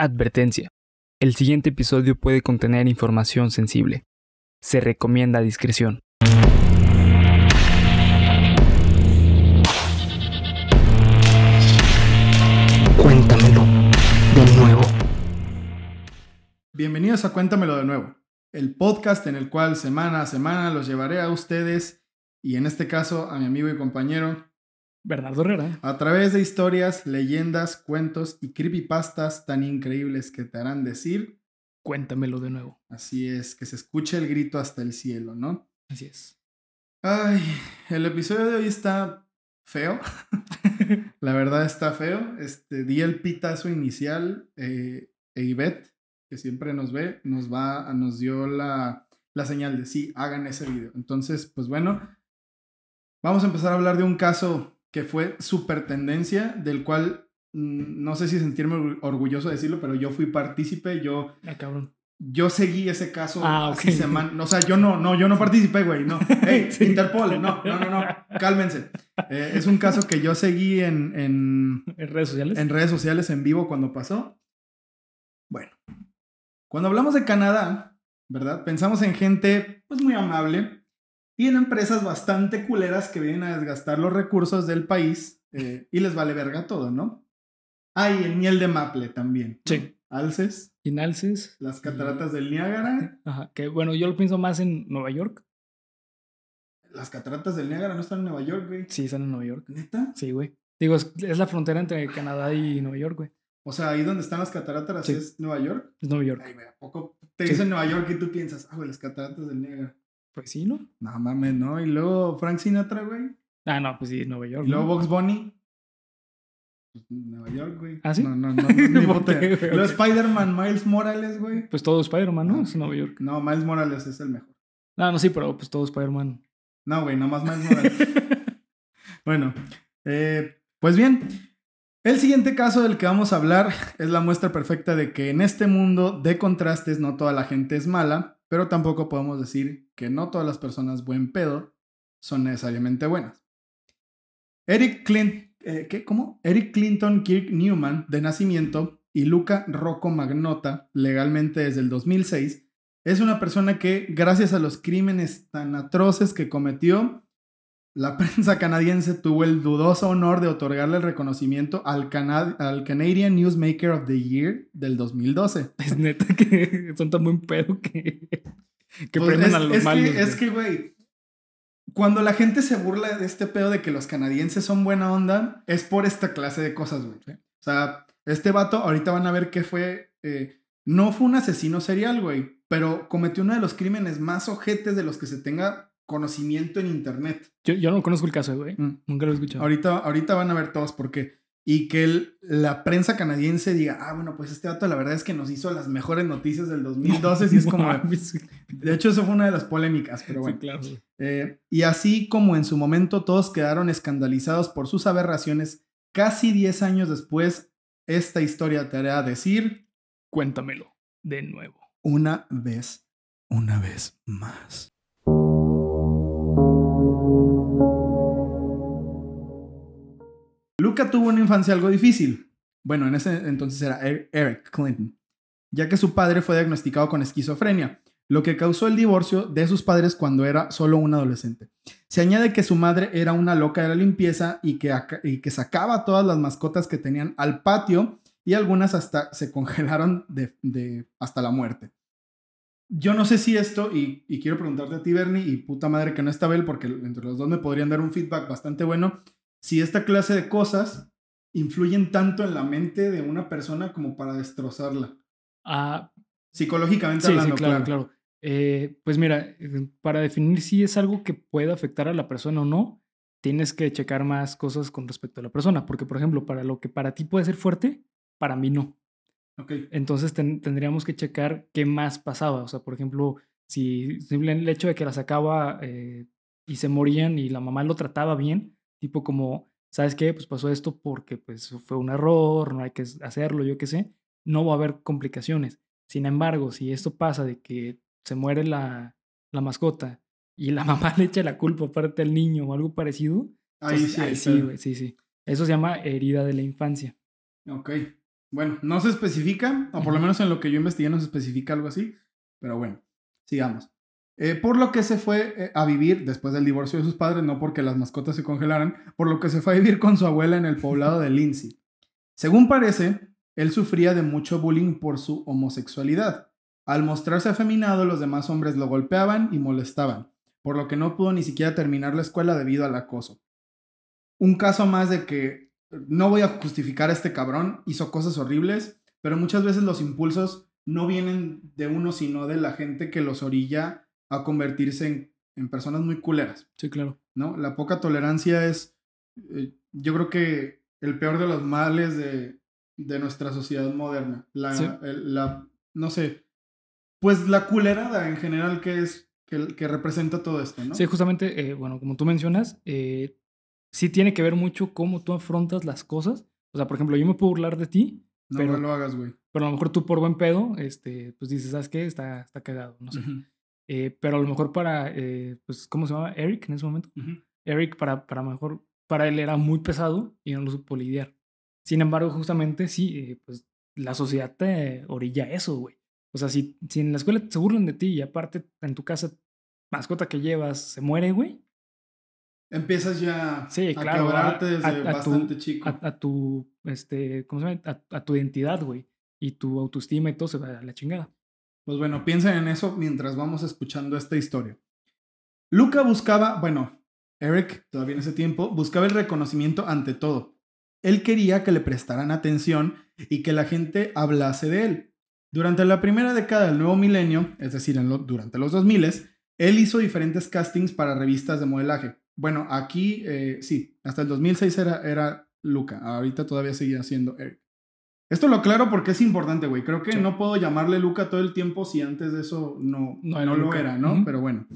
Advertencia. El siguiente episodio puede contener información sensible. Se recomienda discreción. Cuéntamelo de nuevo. Bienvenidos a Cuéntamelo de nuevo, el podcast en el cual semana a semana los llevaré a ustedes y en este caso a mi amigo y compañero Bernardo Herrera. a través de historias, leyendas, cuentos y creepypastas tan increíbles que te harán decir, Cuéntamelo de nuevo. así es, que se escuche el grito hasta el cielo, ¿no? Así es. Ay, el episodio de hoy está feo. La verdad está feo. Este, di el pitazo inicial. Eh, e Ivette, que siempre nos ve, nos va, nos dio la, la señal de sí, hagan ese video. Entonces, pues bueno, vamos a empezar a hablar de un caso que fue súper tendencia, del cual mm, no sé si sentirme or- orgulloso de decirlo, pero yo fui partícipe, yo Ah, cabrón. yo seguí ese caso Ah, así ok. semana. O sea, yo no, no, yo no participé, güey. No. Hey, Sí. Interpol, no, no, no, no. Cálmense. Eh, es un caso que yo seguí en, en, ¿En redes sociales? en redes sociales en vivo cuando pasó. Bueno, cuando hablamos de Canadá, ¿verdad? Pensamos en gente, pues muy amable y en empresas bastante culeras que vienen a desgastar los recursos del país eh, y les vale verga todo, ¿no? Ah, y el miel de maple también. Sí. Alces, Inalces. las cataratas del Niágara. Ajá. Que bueno, yo lo pienso más en Nueva York. Las cataratas del Niágara no están en Nueva York, güey. Sí, están en Nueva York. ¿Neta? Sí, güey. Digo, es, es la frontera entre Canadá y Nueva York, güey. O sea, ahí donde están las cataratas Sí. es Nueva York. Es Nueva York. Ay, güey, ¿a poco te Sí. dicen Nueva York y tú piensas, ah, güey, las cataratas del Niágara? Pues sí, ¿no? No mames, ¿no? Y luego Frank Sinatra, güey. Ah, no, pues sí, Nueva York. Y luego. Box Bunny. Pues, Nueva York, güey. ¿Ah, sí? No, no, no. ni ¿Por puta- qué, güey? Luego. Spider-Man, Miles Morales, güey. Pues todo Spider-Man, ¿no? Ah. Es Nueva York. No, Miles Morales es el mejor. No, no, sí, pero pues todo Spider-Man. No, güey, nomás Miles Morales. Bueno, eh, pues bien, el siguiente caso del que vamos a hablar es la muestra perfecta de que en este mundo de contrastes no toda la gente es mala, pero tampoco podemos decir que no todas las personas buen pedo son necesariamente buenas. Eric Clint, eh. Eric Clinton Kirk Newman, de nacimiento, y Luca Rocco Magnota, legalmente desde el 2006, es una persona que, gracias a los crímenes tan atroces que cometió, la prensa canadiense tuvo el dudoso honor de otorgarle el reconocimiento al, Cana- al Canadian Newsmaker of the Year del 2012. Es neta que son tan buen pedo que, que Pues es, a los es malos. Que, es que, güey, cuando la gente se burla de este pedo de que los canadienses son buena onda, es por esta clase de cosas, güey. Sí. O sea, este vato, ahorita van a ver que fue. eh, no fue un asesino serial, güey, pero cometió uno de los crímenes más ojetes de los que se tenga conocimiento en internet. Yo, yo no conozco el caso, güey. Mm. Nunca lo he escuchado. Ahorita, ahorita van a ver todos por qué. Y que el- la prensa canadiense diga, ah, bueno, pues este dato la verdad es que nos hizo las mejores noticias del 2012. y es como, de hecho, eso fue una de las polémicas, pero Sí, bueno. claro. güey. Eh, y así como en su momento todos quedaron escandalizados por sus aberraciones, casi 10 años después, esta historia te hará decir Cuéntamelo de nuevo. una vez, una vez más. Luca tuvo una infancia algo difícil. Bueno, en ese entonces era Er- Eric Clinton, ya que su padre fue diagnosticado con esquizofrenia, lo que causó el divorcio de sus padres cuando era solo un adolescente. Se añade que su madre era una loca de la limpieza y que, y que sacaba todas las mascotas que tenían al patio y algunas hasta se congelaron hasta la muerte. Yo no sé si esto, y, y quiero preguntarte a ti, Bernie, y puta madre que no está Bel, porque entre los dos me podrían dar un feedback bastante bueno, si esta clase de cosas influyen tanto en la mente de una persona como para destrozarla. Ah, Psicológicamente sí, sí, hablando, claro, claro. Eh, pues mira, eh, para definir si es algo que puede afectar a la persona o no, tienes que checar más cosas con respecto a la persona. Porque, por ejemplo, para lo que para ti puede ser fuerte, para mí no. Entonces ten- tendríamos que checar qué más pasaba. O sea, por ejemplo, si el hecho de que la sacaba eh, y se morían y la mamá lo trataba bien, tipo como, ¿sabes qué? Pues pasó esto porque pues fue un error, no hay que hacerlo, yo qué sé, no va a haber complicaciones. Sin embargo, si esto pasa de que se muere la, la mascota y la mamá le echa la culpa aparte al niño o algo parecido, Ahí entonces, sí. ahí sí, sí, sí. Eso se llama herida de la infancia. Ok. Bueno, no se especifica, o por lo menos en lo que yo investigué no se especifica algo así, pero bueno, sigamos. Eh, por lo que se fue eh, a vivir después del divorcio de sus padres, no porque las mascotas se congelaran, por lo que se fue a vivir con su abuela en el poblado de Lindsay. Según parece, él sufría de mucho bullying por su homosexualidad. Al mostrarse afeminado, los demás hombres lo golpeaban y molestaban, por lo que no pudo ni siquiera terminar la escuela debido al acoso. Un caso más de que no voy a justificar a este cabrón, hizo cosas horribles, pero muchas veces los impulsos no vienen de uno, sino de la gente que los orilla a convertirse en, personas muy culeras. Sí, claro. ¿No? La poca tolerancia es, eh, yo creo que el peor de los males de, de nuestra sociedad moderna. La, la, no sé, pues la culerada en general que es, que, que representa todo esto, ¿no? Sí, justamente, eh, bueno, como tú mencionas, eh, sí tiene que ver mucho cómo tú afrontas las cosas. O sea, por ejemplo, yo me puedo burlar de ti. No, pero, no lo hagas, güey. Pero a lo mejor tú por buen pedo, este, pues dices, ¿sabes qué? Está, está cagado, no sé. Eh, pero a lo mejor para, eh, pues, ¿cómo se llama? Eric en ese momento. Eric, para, para mejor, para él era muy pesado y no lo supo lidiar. Sin embargo, justamente sí, eh, pues la sociedad te orilla eso, güey. O sea, si, si en la escuela se burlan de ti y aparte en tu casa, mascota que llevas se muere, güey. Empiezas ya sí, a claro, quebrarte desde a, a bastante tu, chico. A, tu, este, ¿cómo se llama? A, tu identidad, güey. Y tu autoestima y todo se va a la chingada. Pues bueno, piensen en eso mientras vamos escuchando esta historia. Luca buscaba, bueno, Eric, todavía en ese tiempo, buscaba el reconocimiento ante todo. Él quería que le prestaran atención y que la gente hablase de él. Durante la primera década del nuevo milenio, es decir, durante los 2000, él hizo diferentes castings para revistas de modelaje. Bueno, aquí eh, sí, hasta el 2006 era, era Luca, ahorita todavía seguía siendo Eric. Esto lo aclaro porque es importante, güey. Creo que no puedo llamarle Luca todo el tiempo si antes de eso no, no, lo era, ¿no? Pero bueno.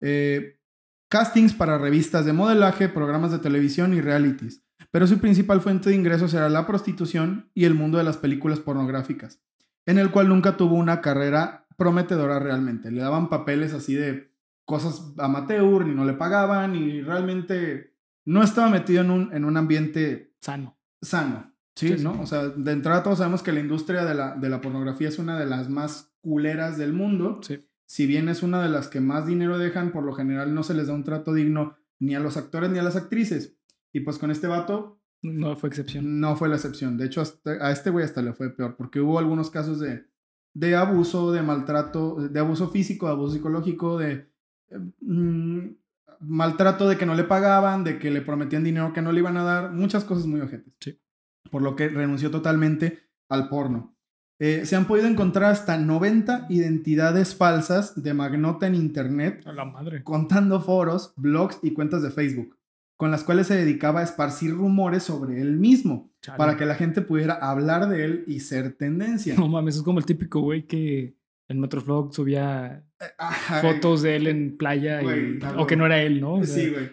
Eh, castings para revistas de modelaje, programas de televisión y realities pero su principal fuente de ingresos era la prostitución y el mundo de las películas pornográficas, en el cual nunca tuvo una carrera prometedora realmente. Le daban papeles así de cosas amateur, ni no le pagaban, y realmente no estaba metido en un, en un ambiente sano. Sano, ¿sí? ¿no? O sea, de entrada todos sabemos que la industria de la, de la pornografía es una de las más culeras del mundo. Sí. Si bien es una de las que más dinero dejan, por lo general no se les da un trato digno ni a los actores ni a las actrices. Y pues con este vato. No fue excepción. No fue la excepción. De hecho, a este güey hasta le fue peor, porque hubo algunos casos de, de abuso, de maltrato, de abuso físico, de abuso psicológico, de mm, maltrato de que no le pagaban, de que le prometían dinero que no le iban a dar, muchas cosas muy ojetes. Sí. Por lo que renunció totalmente al porno. Eh, se han podido encontrar hasta 90 identidades falsas de Magnota en Internet. A la madre. Contando foros, blogs y cuentas de Facebook con las cuales se dedicaba a esparcir rumores sobre él mismo, para que la gente pudiera hablar de él y ser tendencia. No mames, es como el típico güey que en Metroflog subía eh, fotos de él en playa o que no era él, ¿no? sí, güey.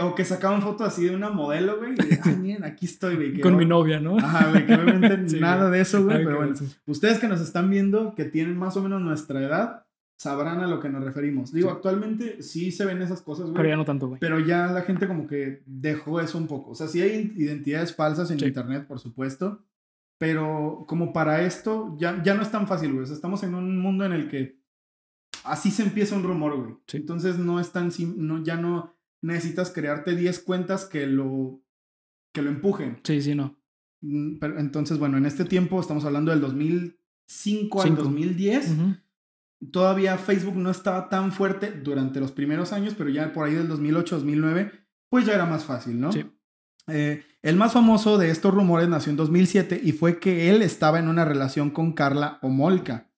O que sacaban fotos así de una modelo, güey. miren, aquí estoy, güey. Con mi novia, ¿no? Ajá, güey, que obviamente nada de eso, güey. Pero bueno, ustedes que nos están viendo, que tienen más o menos nuestra edad, sabrán a lo que nos referimos. Digo, actualmente sí se ven esas cosas, güey. Pero ya no tanto, güey. Pero ya la gente como que dejó eso un poco. O sea, sí hay identidades falsas en internet, por supuesto. Pero como para esto, ya, ya no es tan fácil, güey. O sea, estamos en un mundo en el que así se empieza un rumor, güey. Entonces no es tan no, ya no necesitas crearte 10 cuentas que lo, que lo empujen. Sí, sí, no. Mm, pero, entonces, bueno, en este tiempo estamos hablando del 2005 al 2010. Todavía Facebook no estaba tan fuerte durante los primeros años, pero ya por ahí del 2008-2009, pues ya era más fácil, ¿no? Sí. Eh, el más famoso de estos rumores nació en 2007 y fue que él estaba en una relación con Carla Omolka,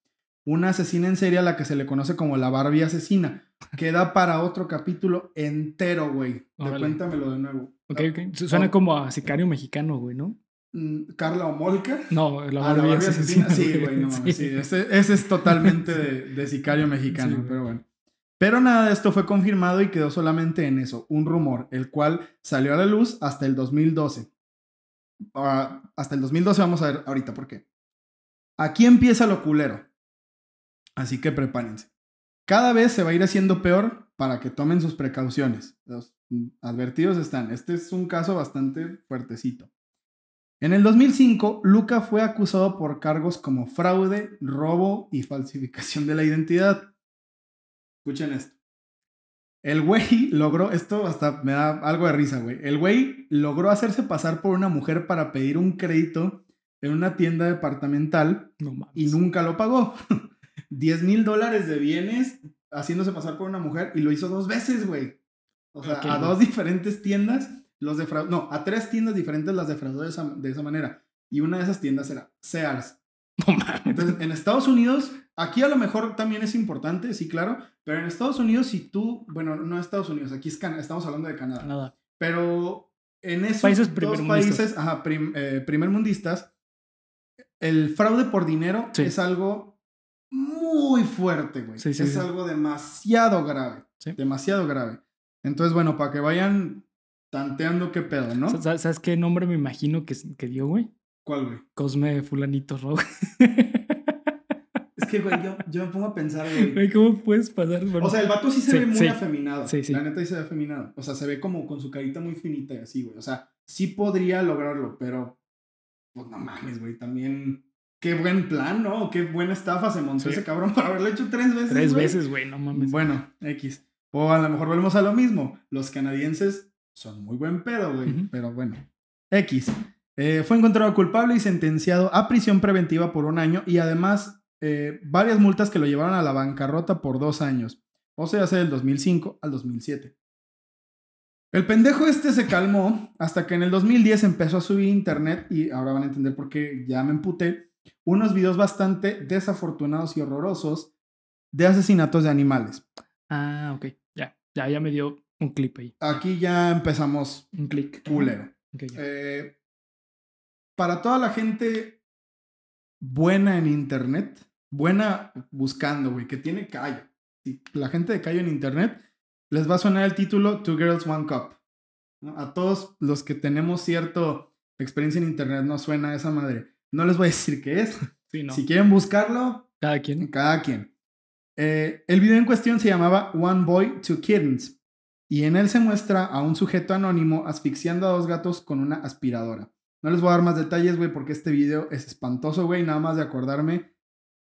una asesina en serie a la que se le conoce como la Barbie asesina. Queda para otro capítulo entero, güey. Cuéntamelo de nuevo. Ok, ok. Suena como a sicario mexicano, güey, ¿no? Mm, Carla Omolka. No, la Barbie, asesina. Sí, güey, no, sí. ese, es totalmente de, sicario mexicano, pero bueno. Pero nada de esto fue confirmado y quedó solamente en eso, un rumor, el cual salió a la luz hasta el 2012. Ah, hasta el 2012 vamos a ver ahorita por qué. Aquí empieza lo culero. Así que prepárense. Cada vez se va a ir haciendo peor para que tomen sus precauciones. Los advertidos están. Este es un caso bastante fuertecito. En el 2005, Luca fue acusado por cargos como fraude, robo y falsificación de la identidad. Escuchen esto. El güey logró, esto hasta me da algo de risa, güey. El güey logró hacerse pasar por una mujer para pedir un crédito en una tienda departamental No y nunca lo pagó. 10 mil dólares de bienes haciéndose pasar por una mujer y lo hizo dos veces, güey. O sea, Ok, a dos diferentes tiendas los defraudó. No, a tres tiendas diferentes las defraudó de esa, de esa manera. Y una de esas tiendas era Sears. No mames. Entonces, en Estados Unidos, aquí a lo mejor también es importante, sí, claro, pero en Estados Unidos, si tú, bueno, no Estados Unidos, aquí es Can- estamos hablando de Canadá, Nada. pero en esos Países dos países, ajá, prim- eh, primermundistas, el fraude por dinero Sí. es algo muy fuerte, güey. Sí, sí, es sí. algo demasiado grave, Sí. demasiado grave. Entonces, bueno, para que vayan tanteando qué pedo, ¿no? Sa- ¿Sabes qué nombre me imagino que, que dio, güey? ¿Cuál, güey? Cosme Fulanito Rojo. Es que, güey, yo, yo me pongo a pensar, güey. Güey, ¿Cómo puedes pasar? Bueno, O sea, el vato sí se Sí, ve muy sí. afeminado. Sí, sí. La neta sí se ve afeminado. O sea, se ve como con su carita muy finita y así, güey. O sea, sí podría lograrlo, pero. Pues no mames, güey. También. Qué buen plan, ¿no? Qué buena estafa se montó Sí. ese cabrón para haberlo hecho tres veces. tres veces, güey, no mames. Bueno, X. O a lo mejor volvemos a lo mismo. Los canadienses son muy buen pedo, güey. Pero bueno. X. Eh, fue encontrado culpable y sentenciado a prisión preventiva por un año y además eh, varias multas que lo llevaron a la bancarrota por dos años. O sea, hace del 2005 al 2007. El pendejo este se calmó hasta que en el 2010 empezó a subir internet y ahora van a entender por qué ya me emputé. Unos videos bastante desafortunados y horrorosos de asesinatos de animales. Ah, ok. Ya, ya, ya me dio un clip ahí. Aquí ya empezamos Un clic. culero. Eh, para toda la gente buena en internet, buena buscando, güey, que tiene callo. Si la gente de callo en internet les va a sonar el título Two Girls, One Cup. ¿no? A todos los que tenemos cierta experiencia en internet nos suena esa madre. No les voy a decir qué es. Sí, no. Si quieren buscarlo, Cada quien. cada quien. Eh, el video en cuestión se llamaba One Boy, Two Kittens. Y en él se muestra a un sujeto anónimo asfixiando a dos gatos con una aspiradora. No les voy a dar más detalles, güey, porque este video es espantoso, güey. Nada más de acordarme.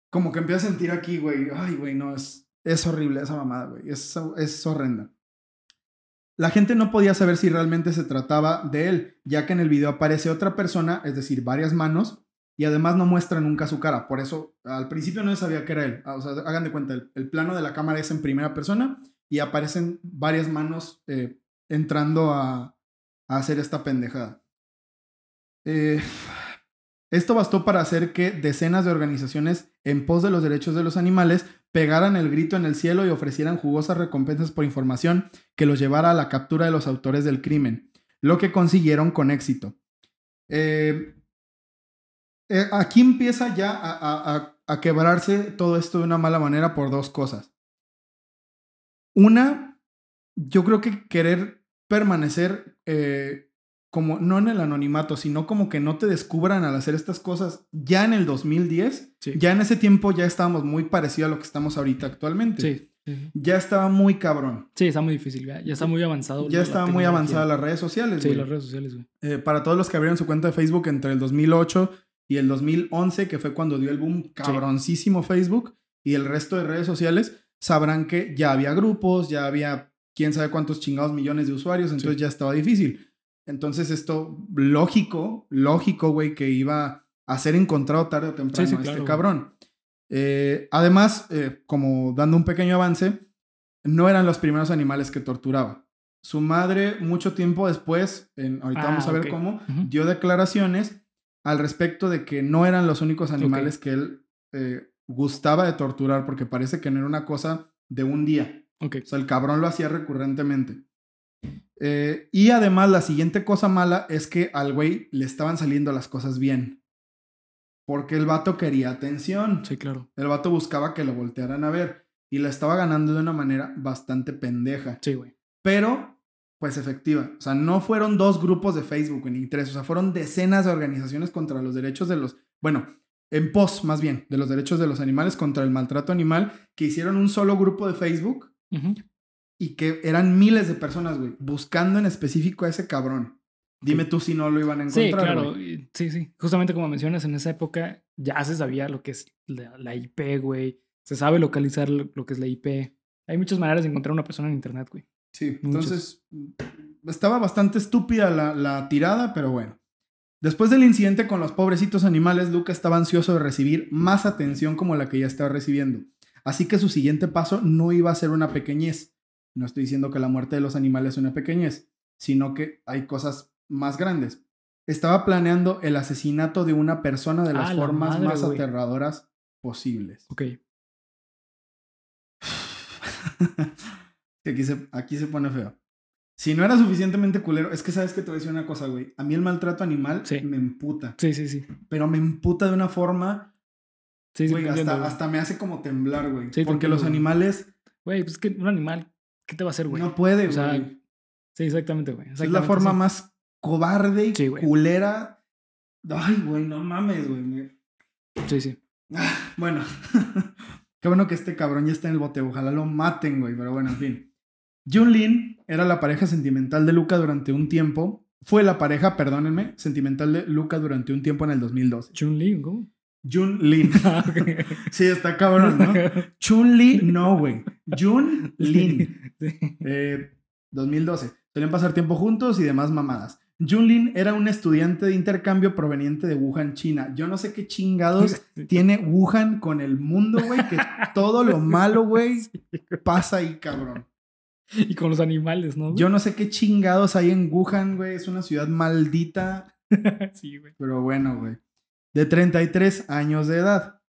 Como que empiezo a sentir aquí, güey. Ay, güey, no, es, es horrible esa mamada, güey. Es, es horrenda. La gente no podía saber si realmente se trataba de él, ya que en el video aparece otra persona, es decir, varias manos, y además no muestra nunca su cara. Por eso al principio no sabía que era él. Ah, O sea, hagan de cuenta, el, el plano de la cámara es en primera persona y aparecen varias manos eh, entrando a, a hacer esta pendejada. Eh, esto bastó para hacer que decenas de organizaciones en pos de los derechos de los animales pegaran el grito en el cielo y ofrecieran jugosas recompensas por información que los llevara a la captura de los autores del crimen, lo que consiguieron con éxito. Eh, eh, aquí empieza ya a, a- a- a quebrarse todo esto de una mala manera por dos cosas. Una, yo creo que querer permanecer eh, como no en el anonimato, sino como que no te descubran al hacer estas cosas ya en el 2010. Sí. Ya en ese tiempo ya estábamos muy parecido a lo que estamos ahorita actualmente. Sí. Ya estaba muy cabrón. Sí, está muy difícil, ya, ya está muy avanzado. Ya estaba muy avanzada las redes sociales. Sí, güey. las redes sociales, güey. Eh, para todos los que abrieron su cuenta de Facebook entre el 2008 y el 2011, que fue cuando dio el boom cabroncísimo Facebook, y el resto de redes sociales, sabrán que ya había grupos, ya había quién sabe cuántos chingados millones de usuarios, entonces Sí. ya estaba difícil. Entonces esto, lógico, lógico, güey, que iba a ser encontrado tarde o temprano Sí, este claro, cabrón. Eh, además, eh, como dando un pequeño avance, no eran los primeros animales que torturaba. Su madre, mucho tiempo después, en, ahorita Ah, vamos a ver cómo, dio declaraciones al respecto de que no eran los únicos animales que él eh, gustaba de torturar, porque parece que no era una cosa de un día. Ok. O sea, el cabrón lo hacía recurrentemente. Eh, y además, la siguiente cosa mala es que al güey le estaban saliendo las cosas bien. Porque el vato quería atención. Sí, claro. El vato buscaba que lo voltearan a ver. Y la estaba ganando de una manera bastante pendeja. Sí, güey. Pero, pues efectiva. O sea, no fueron dos grupos de Facebook ni tres. O sea, fueron decenas de organizaciones contra los derechos de los. Bueno, en pos más bien, de los derechos de los animales contra el maltrato animal, que hicieron un solo grupo de Facebook y que eran miles de personas, güey, buscando en específico a ese cabrón. Dime tú si no lo iban a Sí, encontrar. claro. güey. y- Sí, sí. Justamente como mencionas, en esa época ya se sabía lo que es la, la IP, güey. Se sabe localizar lo, lo que es la IP. Hay muchas maneras de encontrar una persona en internet, güey. Sí, Muchos. entonces estaba bastante estúpida la, la tirada, pero bueno. Después del incidente con los pobrecitos animales, Luca estaba ansioso de recibir más atención como la que ya estaba recibiendo. Así que su siguiente paso no iba a ser una pequeñez. No estoy diciendo que la muerte de los animales es una pequeñez, sino que hay cosas más grandes. Estaba planeando el asesinato de una persona de las Ah, la formas madre, más aterradoras posibles. Ok. Que aquí se, aquí se pone feo. Si no era suficientemente culero, es que sabes que te voy a decir una cosa, güey. A mí el maltrato animal Sí. me emputa. Sí, sí, sí. Pero me emputa de una forma, Sí, sí, güey, hasta, entiendo, hasta me hace como temblar, güey. Porque los animales Güey, pues es que un animal, ¿qué te va a hacer, güey? no puede, O sea, güey. Sí, exactamente, güey. es la forma sí. más cobarde y Sí, culera. Ay, güey, no mames, güey. Sí, sí. Ah, Bueno, qué bueno que este cabrón ya está en el bote. Ojalá lo maten, güey. Pero bueno, en fin. Jun Lin era la pareja sentimental de Luca durante un tiempo. Fue la pareja, perdónenme, sentimental de Luca durante un tiempo en el 2012. Chun-Li, ¿cómo? Jun Lin. Ah. Sí, está cabrón, ¿no? Chun Li, no, güey. Jun Lin. Eh, 2012. Solían pasar tiempo juntos y demás mamadas. Junlin era un estudiante de intercambio proveniente de Wuhan, China. Yo no sé qué chingados tiene Wuhan con el mundo, güey, que todo lo malo, güey, pasa ahí, cabrón. Y con los animales, ¿no? Yo no sé qué chingados hay en Wuhan, güey. Es una ciudad maldita, sí, güey. pero bueno, güey. De 33 años de edad.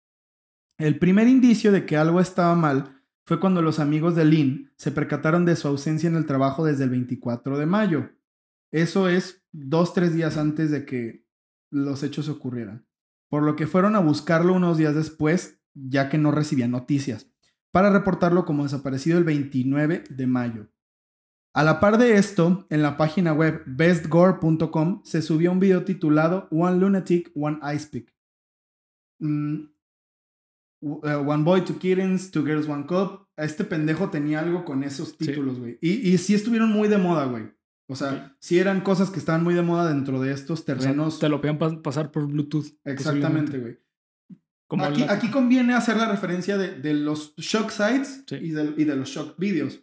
El primer indicio de que algo estaba mal fue cuando los amigos de Lin se percataron de su ausencia en el trabajo desde el 24 de mayo. Eso es dos, tres días antes de que los hechos ocurrieran. Por lo que fueron a buscarlo unos días después, ya que no recibían noticias, para reportarlo como desaparecido el 29 de mayo. A la par de esto, en la página web bestgore.com se subió un video titulado One Lunatic, One Ice Pick. Mm, eh, one Boy, Two Kittens, Two Girls, One Cup. Este pendejo tenía algo con esos títulos, güey. Y, y sí estuvieron muy de moda, güey. O sea, sí eran cosas que estaban muy de moda dentro de estos O sea, terrenos. te lo podían pas- pasar por Bluetooth. Exactamente, güey. Como Aquí, la- aquí conviene hacer la referencia de, de los shock sites Sí. y, de, y de los shock videos.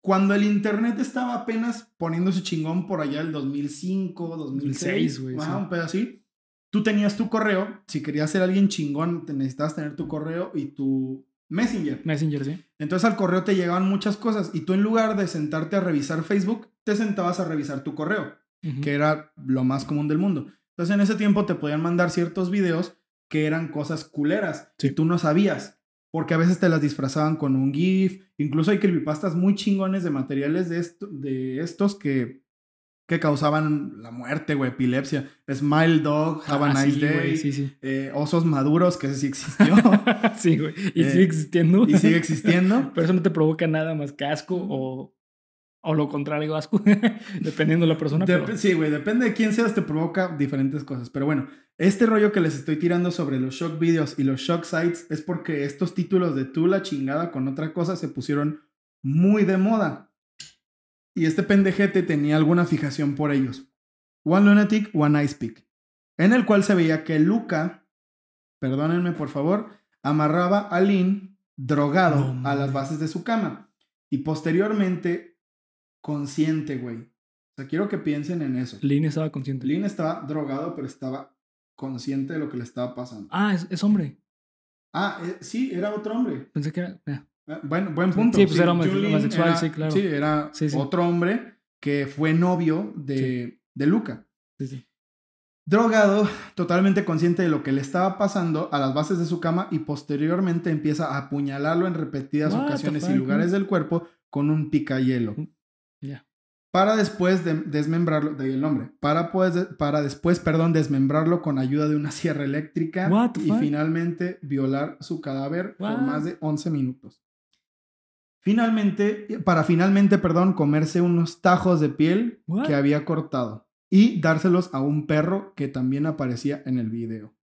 Cuando el internet estaba apenas poniéndose chingón por allá el 2005, 2006, 2006, güey, ajá, sí. un pedo así, tú tenías tu correo, si querías ser alguien chingón, te necesitabas tener tu correo y tu Messenger. Messenger, sí. Entonces al correo te llegaban muchas cosas y tú en lugar de sentarte a revisar Facebook, te sentabas a revisar tu correo, que era lo más común del mundo. Entonces en ese tiempo te podían mandar ciertos videos que eran cosas culeras Sí. y tú no sabías. Porque a veces te las disfrazaban con un GIF. Incluso hay creepypastas muy chingones de materiales de, esto, de estos que, que causaban la muerte, güey, epilepsia. Smile Dog, Have a Ah, Nice sí, Day. sí. eh, osos maduros, que ese sí existió sí, güey. Y Eh, sigue existiendo. y sigue existiendo. Pero eso no te provoca nada más que asco o, o lo contrario, asco. Dependiendo de la persona. Dep- pero- Sí, güey, depende de quién seas, te provoca diferentes cosas. Pero bueno, este rollo que les estoy tirando sobre los shock videos y los shock sites es porque estos títulos de tú la chingada con otra cosa se pusieron muy de moda. Y este pendejete tenía alguna fijación por ellos. One Lunatic, One Ice Pick. En el cual se veía que Luca, perdónenme por favor, amarraba a Lynn drogado No a las bases de su cama. Y posteriormente, consciente, güey. O sea, quiero que piensen en eso. Lynn estaba consciente. Lynn estaba drogado, pero estaba consciente de lo que le estaba pasando. Ah, es, es hombre. Ah, eh, sí, era otro hombre. Pensé que era. eh, Eh, bueno, buen punto. Sí, pues era homo- Julien homosexual, era- sí, claro. Sí, era Sí, sí. otro hombre que fue novio de, de Luca. Sí, sí. Drogado, totalmente consciente de lo que le estaba pasando a las bases de su cama y posteriormente empieza a apuñalarlo en repetidas What ocasiones y lugares del cuerpo con un picayelo. Para después de desmembrarlo, de ahí el nombre, para, pues, para después, perdón, desmembrarlo con ayuda de una sierra eléctrica y fuck? finalmente violar su cadáver por más de 11 minutos. Finalmente, para finalmente, perdón, comerse unos tajos de piel What? que había cortado y dárselos a un perro que también aparecía en el video.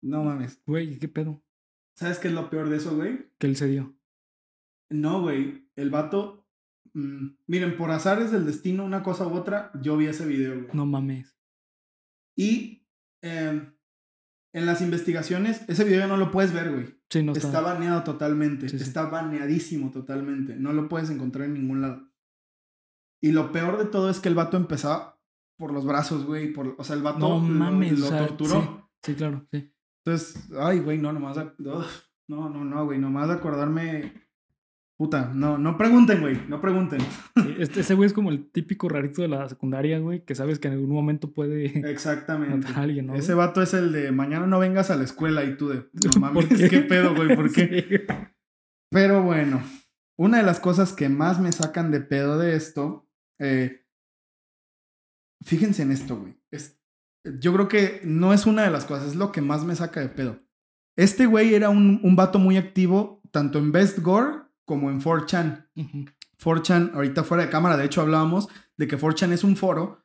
No mames. Güey, ¿qué pedo? ¿Sabes qué es lo peor de eso, güey? Que él se dio. No, güey. El vato mm, miren, por azares del destino, una cosa u otra, yo vi ese video, güey. No mames. Y em, en las investigaciones, ese video ya no lo puedes ver, güey. Sí, no está. Está baneado totalmente. Sí, sí. Está baneadísimo totalmente. No lo puedes encontrar en ningún lado. Y lo peor de todo es que el vato empezaba por los brazos, güey. Por, o sea, el vato No lo- mames. lo, o sea, torturó. Sí, sí, claro, sí. Entonces, ay, güey, no, nomás. no, no, no, güey. Nomás de acordarme. Puta, no, no pregunten, güey. No pregunten. Sí, Este, ese güey es como el típico rarito de la secundaria, güey, que sabes que en algún momento puede Exactamente. matar a alguien, ¿no? Ese vato es el de mañana no vengas a la escuela y tú de. No ¿Por mames, qué? qué pedo, güey, ¿por qué? Sí. Pero bueno, una de las cosas que más me sacan de pedo de esto, eh, fíjense en esto, güey. Es, yo creo que no es una de las cosas, es lo que más me saca de pedo. Este güey era un, un vato muy activo, tanto en Best Gore como en 4chan. Ujú. 4chan, ahorita fuera de cámara, de hecho hablábamos de que 4chan es un foro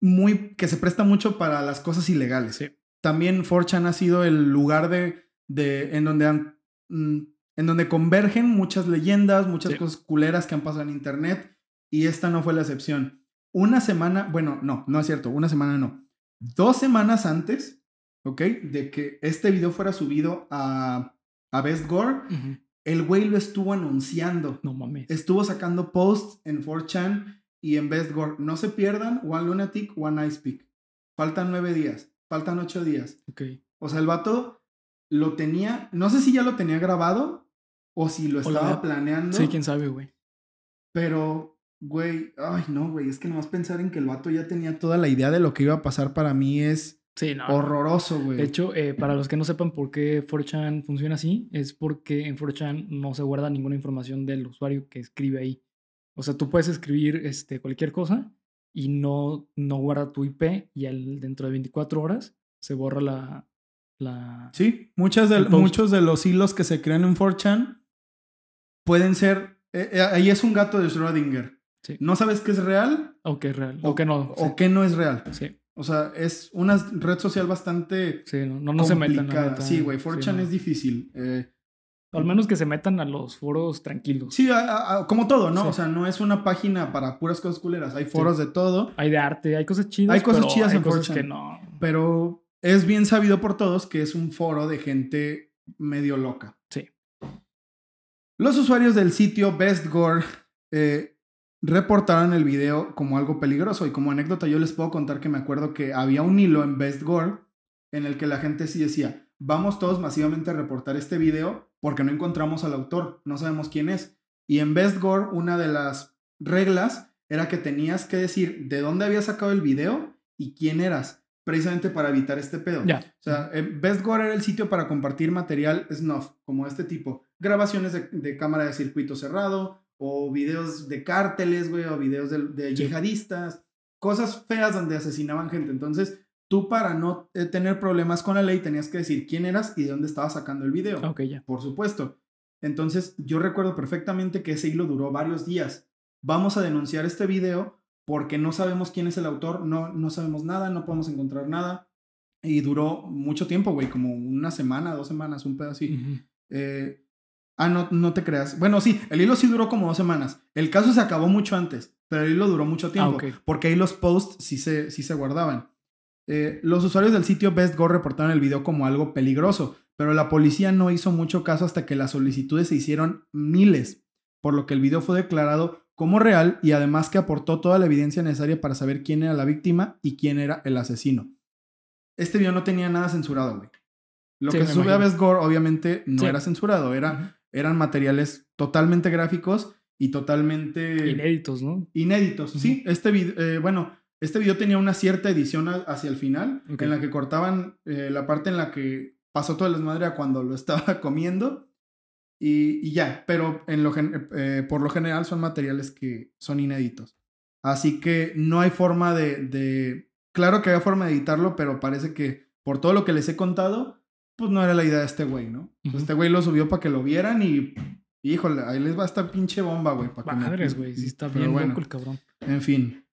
muy que se presta mucho para las cosas ilegales. Sí. También 4chan ha sido el lugar de, de en donde han mm, en donde convergen muchas leyendas, muchas Sí. cosas culeras que han pasado en internet y esta no fue la excepción. Una semana, bueno, no, no es cierto, una semana no. Dos semanas antes, ¿ok? De que este video fuera subido a, a Best Gore. El güey lo estuvo anunciando. No mames. Estuvo sacando posts en 4chan y en Best Gore. No se pierdan One Lunatic, One Ice Peak. Faltan nueve días, faltan ocho días. Ok. O sea, el vato lo tenía, no sé si ya lo tenía grabado o si lo estaba planeando. Sí, quién sabe, güey. Pero, güey, ay no, güey, es que nomás pensar en que el vato ya tenía toda la idea de lo que iba a pasar para mí es Sí, no. horroroso, güey. De hecho, eh, para los que no sepan por qué 4chan funciona así, es porque en 4chan no se guarda ninguna información del usuario que escribe ahí. O sea, tú puedes escribir este, cualquier cosa y no, no guarda tu IP y al, dentro de 24 horas se borra la... la... Sí, muchas de, muchos de los hilos que se crean en 4chan pueden ser. eh, eh, ahí es un gato de Schrödinger. Sí. No sabes qué es real O que es real. O, que no. o qué no es real. Sí, O sea, es una red social bastante. sí, no, no, no se metan. Sí, güey, 4chan no. es difícil. eh, Al menos que se metan a los foros tranquilos. sí, a- a- a- como todo, ¿no? Sí. O sea, no es una página para puras cosas culeras. Hay foros de todo. Hay de arte, hay cosas chidas. Hay cosas pero chidas hay en cosas 4chan. que no. Pero es bien sabido por todos que es un foro de gente medio loca. Sí. Los usuarios del sitio BestGore eh, reportaron el video como algo peligroso y como anécdota yo les puedo contar que me acuerdo que había un hilo en BestGore en el que la gente sí decía, vamos todos masivamente a reportar este video porque no encontramos al autor, no sabemos quién es. Y en BestGore una de las reglas era que tenías que decir de dónde habías sacado el video y quién eras, precisamente para evitar este pedo. Ya. O sea, eh, BestGore era el sitio para compartir material snuff, como este tipo. Grabaciones de, de cámara de circuito cerrado, o videos de cárteles, güey, o videos de, de Sí. yihadistas, cosas feas donde asesinaban gente. Entonces, tú para no eh, tener problemas con la ley tenías que decir quién eras y de dónde estabas sacando el video. Ok, ya. Por supuesto. Entonces, yo recuerdo perfectamente que ese hilo duró varios días. Vamos a denunciar este video porque no sabemos quién es el autor, no, no sabemos nada, no podemos encontrar nada. Y duró mucho tiempo, güey, como una semana, dos semanas, un pedo así. Ujú. Eh, ah, no, no te creas. Bueno, sí, el hilo sí duró como dos semanas. El caso se acabó mucho antes, pero el hilo duró mucho tiempo. ok. Porque ahí los posts sí se, sí se guardaban. Eh, los usuarios del sitio BestGo reportaron el video como algo peligroso, pero la policía no hizo mucho caso hasta que las solicitudes se hicieron miles, por lo que el video fue declarado como real y además que aportó toda la evidencia necesaria para saber quién era la víctima y quién era el asesino. Este video no tenía nada censurado, güey. Lo Sí, que sube a imagino. BestGore obviamente no Sí. era censurado, era. Eran materiales totalmente gráficos y totalmente Inéditos, ¿no? inéditos. Sí, este video, bueno, este video tenía una cierta edición a- hacia el final, en la que cortaban eh, la parte en la que pasó todo el desmadre a cuando lo estaba comiendo y, y ya, pero en lo gen- eh, por lo general son materiales que son inéditos. Así que no hay forma de, de- Claro que había forma de editarlo, pero parece que por todo lo que les he contado, pues no era la idea de este güey, ¿no? Pues. Este güey lo subió para que lo vieran y... Híjole, ahí les va esta pinche bomba, güey. Madres, güey. Sí está bien bueno. loco el cabrón. En fin.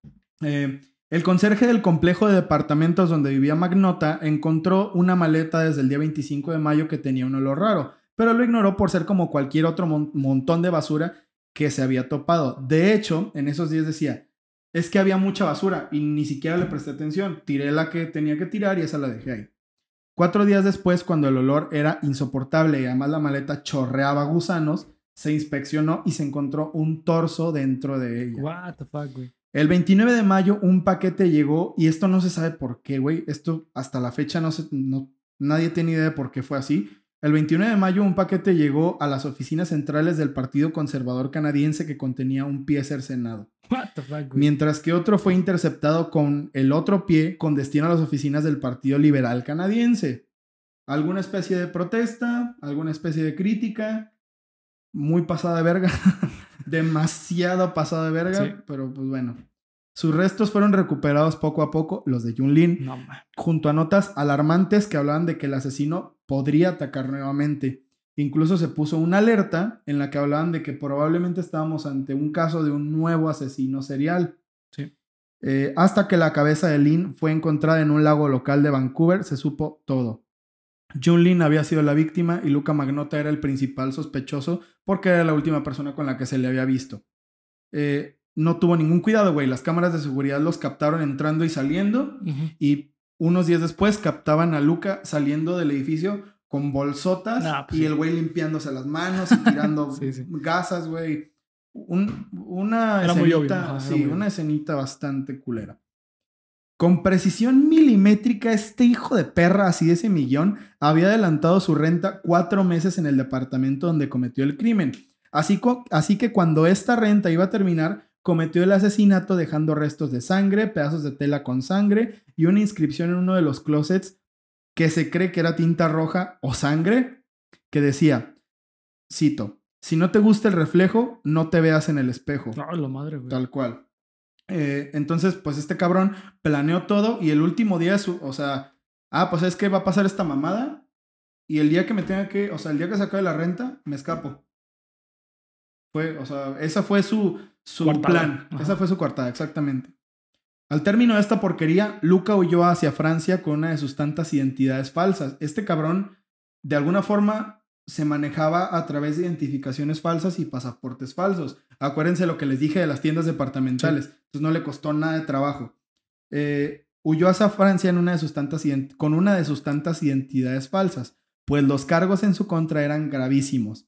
Eh, el conserje del complejo de departamentos donde vivía Magnota encontró una maleta desde el día 25 de mayo que tenía un olor raro, pero lo ignoró por ser como cualquier otro mon- montón de basura que se había topado. De hecho, en esos días decía, es que había mucha basura y ni siquiera le presté atención. Tiré la que tenía que tirar y esa la dejé ahí. Cuatro días después, cuando el olor era insoportable y además la maleta chorreaba gusanos, se inspeccionó y se encontró un torso dentro de ella. What the fuck, güey. El 29 de mayo un paquete llegó y esto no se sabe por qué, güey. Esto hasta la fecha no se, no, nadie tiene idea de por qué fue así. El 29 de mayo un paquete llegó a las oficinas centrales del Partido Conservador Canadiense que contenía un pie cercenado. What the fuck, güey. Mientras que otro fue interceptado con el otro pie con destino a las oficinas del Partido Liberal Canadiense. ¿Alguna especie de protesta? ¿Alguna especie de crítica? Muy pasada de verga. Demasiado pasada de verga. Sí. Pero pues bueno. Sus restos fueron recuperados poco a poco, los de No, man. junto a notas alarmantes que hablaban de que el asesino podría atacar nuevamente. Incluso se puso una alerta en la que hablaban de que probablemente estábamos ante un caso de un nuevo asesino serial. Sí. Eh, hasta que la cabeza de Lin fue encontrada en un lago local de Vancouver, se supo todo. Jun Lin había sido la víctima y Luca Magnota era el principal sospechoso porque era la última persona con la que se le había visto. Eh, no tuvo ningún cuidado, güey. Las cámaras de seguridad los captaron entrando y saliendo y unos días después captaban a Luca saliendo del edificio con bolsotas pues y sí. el güey limpiándose las manos y tirando Sí, sí. gasas, güey. Un- una Era muy escenita, obvio, ajá, era sí, muy obvio. una escenita bastante culera. Con precisión milimétrica, este hijo de perra, así de ese millón, había adelantado su renta cuatro meses en el departamento donde cometió el crimen. Así, así que cuando esta renta iba a terminar, cometió el asesinato dejando restos de sangre, pedazos de tela con sangre y una inscripción en uno de los closets que se cree que era tinta roja o sangre, que decía, cito, si no te gusta el reflejo, no te veas en el espejo. No, la madre, güey. Tal cual. Eh, entonces, pues este cabrón planeó todo y el último día, su, o sea, ah, pues es que va a pasar esta mamada y el día que me tenga que, o sea, el día que se acabe la renta, me escapo. Fue, o sea, esa fue su, su plan. Ajá. Esa fue su coartada, exactamente. Al término de esta porquería, Luca huyó hacia Francia con una de sus tantas identidades falsas. Este cabrón, de alguna forma, se manejaba a través de identificaciones falsas y pasaportes falsos. Acuérdense lo que les dije de las tiendas departamentales. Entonces no le costó nada de trabajo. Eh, huyó hacia Francia en una de sus tantas ident- con una de sus tantas identidades falsas, pues los cargos en su contra eran gravísimos.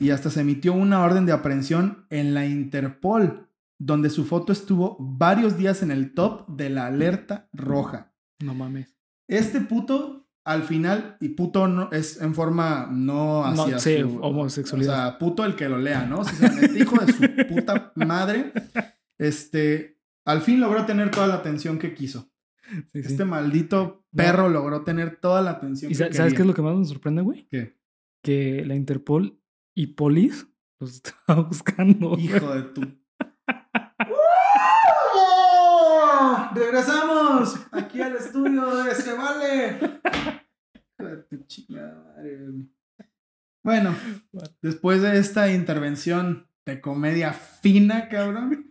Y hasta se emitió una orden de aprehensión en la Interpol, donde su foto estuvo varios días en el top de la alerta roja. No mames. Este puto, al final, y puto no, es en forma no hacia No, sí, su- homosexualidad. O sea, puto el que lo lea, ¿no? O sea, este hijo de su puta madre, este, al fin logró tener toda la atención que quiso. Sí, sí. Este maldito perro logró tener toda la atención ¿Y que quería. sabes qué es lo que más me sorprende, güey? ¿Qué? Que la Interpol y Polis los estaba buscando. güey. Hijo de tu... ¡Regresamos! Aquí al estudio de Se güey. Bueno, después de esta intervención de comedia fina, cabrón,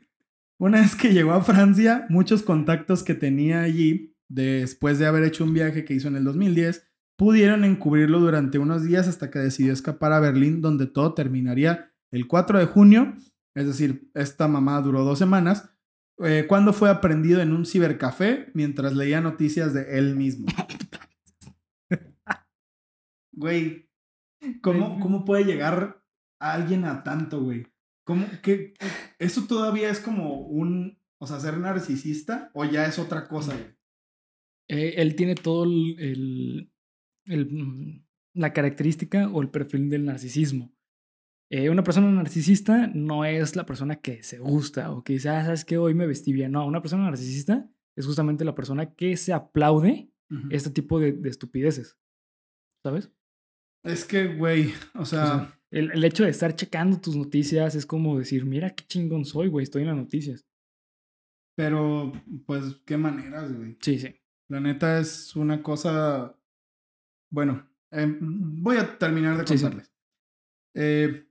una vez que llegó a Francia, muchos contactos que tenía allí, después de haber hecho un viaje que hizo en el 2010, pudieron encubrirlo durante unos días hasta que decidió escapar a Berlín, donde todo terminaría el 4 de junio, es decir, esta mamá duró dos semanas, eh, cuando fue aprendido en un cibercafé mientras leía noticias de él mismo. Güey, ¿cómo, ¿cómo puede llegar a alguien a tanto, güey? ¿Cómo que eso todavía es como un, o sea, ser narcisista o ya es otra cosa, güey? Eh, él tiene todo el, el- el, mm, la característica o el perfil del narcisismo. Eh, una persona narcisista no es la persona que se gusta o que dice, ah, sabes que hoy me vestí bien. No, una persona narcisista es justamente la persona que se aplaude este tipo de, de estupideces. ¿Sabes? Es que, güey, o sea, O sea, el, el hecho de estar checando tus noticias es como decir, mira qué chingón soy, güey, estoy en las noticias. pero, pues, qué maneras, güey. Sí, sí. La neta es una cosa. Bueno, em, voy a terminar de Sí, sí. contarles. Eh,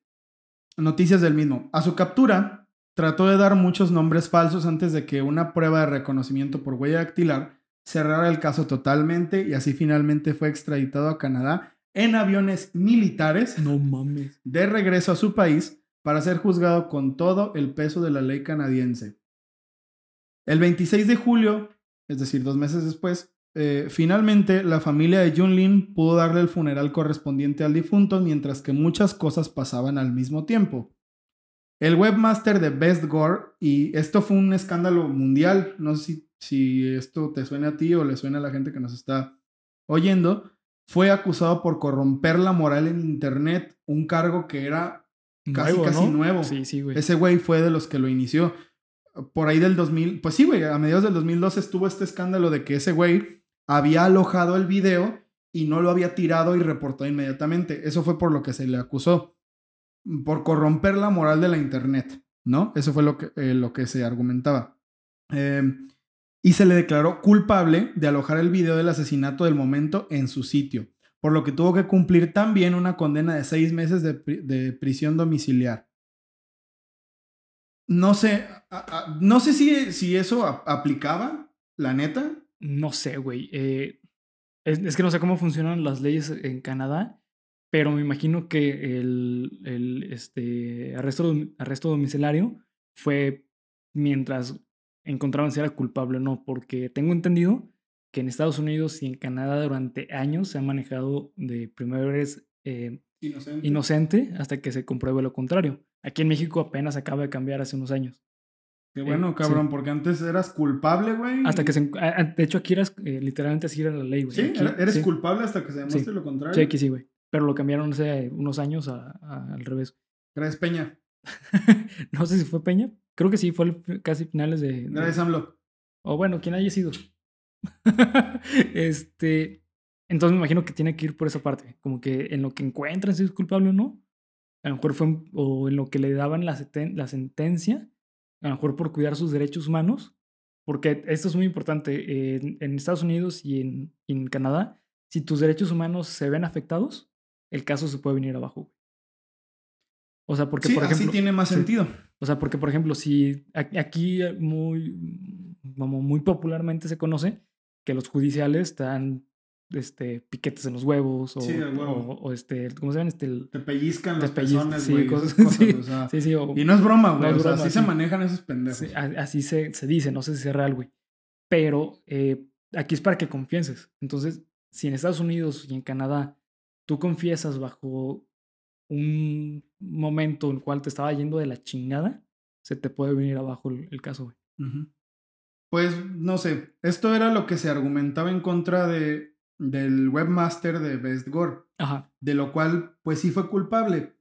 noticias del mismo. A su captura, trató de dar muchos nombres falsos antes de que una prueba de reconocimiento por huella dactilar cerrara el caso totalmente y así finalmente fue extraditado a Canadá en aviones militares No mames. de regreso a su país para ser juzgado con todo el peso de la ley canadiense. El 26 de julio, es decir, dos meses después, eh, finalmente la familia de Jun Lin pudo darle el funeral correspondiente al difunto mientras que muchas cosas pasaban al mismo tiempo. El webmaster de Best Gore, y esto fue un escándalo mundial, no sé si, si esto te suena a ti o le suena a la gente que nos está oyendo, fue acusado por corromper la moral en Internet, un cargo que era casi, Nuevo, casi ¿no? nuevo. Sí, sí, güey. Ese güey fue de los que lo inició. Por ahí del 2000, pues sí, güey, a mediados del 2012 estuvo este escándalo de que ese güey había alojado el video y no lo había tirado y reportado inmediatamente. Eso fue por lo que se le acusó, por corromper la moral de la Internet, ¿no? Eso fue lo que, eh, lo que se argumentaba. Eh, y se le declaró culpable de alojar el video del asesinato del momento en su sitio, por lo que tuvo que cumplir también una condena de seis meses de, de prisión domiciliar. No sé, no sé si, si eso aplicaba, la neta. No sé, güey. eh, es, es que no sé cómo funcionan las leyes en Canadá, pero me imagino que el, el, este, arresto, arresto domiciliario fue mientras encontraban si era culpable o no, porque tengo entendido que en Estados Unidos y en Canadá durante años se ha manejado de primero eres eh, Inocente. inocente hasta que se compruebe lo contrario. Aquí en México apenas acaba de cambiar hace unos años. Qué bueno, Eh, cabrón, porque antes eras culpable, güey. Hasta que se... a- a- De hecho, aquí eras, eh, literalmente así era la ley, güey. Sí, Aquí- eres sí. culpable hasta que se demuestre lo contrario. Sí, aquí sí, güey. Pero lo cambiaron hace unos años a- a- al revés. Gracias, Peña. no sé si fue Peña. Creo que sí, fue el- casi finales de... de- Gracias, AMLO. O bueno, quien haya sido. este... Entonces me imagino que tiene que ir por esa parte. Como que en lo que encuentran si es culpable o no. A lo mejor fue... O en lo que le daban la, seten- la sentencia. A lo mejor por cuidar sus derechos humanos. Porque esto es muy importante. En, en Estados Unidos y en, en Canadá, si tus derechos humanos se ven afectados, el caso se puede venir abajo. O sea, porque sí, por ejemplo... así tiene más sí. sentido. O sea, porque, por ejemplo, si aquí muy, como muy popularmente se conoce que los judiciales están este, piquetes en los huevos o, Sí, huevo. o, o, este, ¿cómo se llaman? Este, el- Te pellizcan los pezones, sí, güey. cosas- cosas, sí, o sea. sí, sí, o- Y no es broma, güey. No es o sea, broma, así sí. se manejan esos pendejos. así se, se dice, no sé si es real, güey. Pero eh, aquí es para que confieses. Entonces, si en Estados Unidos y en Canadá tú confiesas bajo un momento en el cual te estaba yendo de la chingada, se te puede venir abajo el, el caso, güey. Pues no sé, esto era lo que se argumentaba en contra de, del webmaster de Best Gore, Ajá. de lo cual pues sí fue culpable.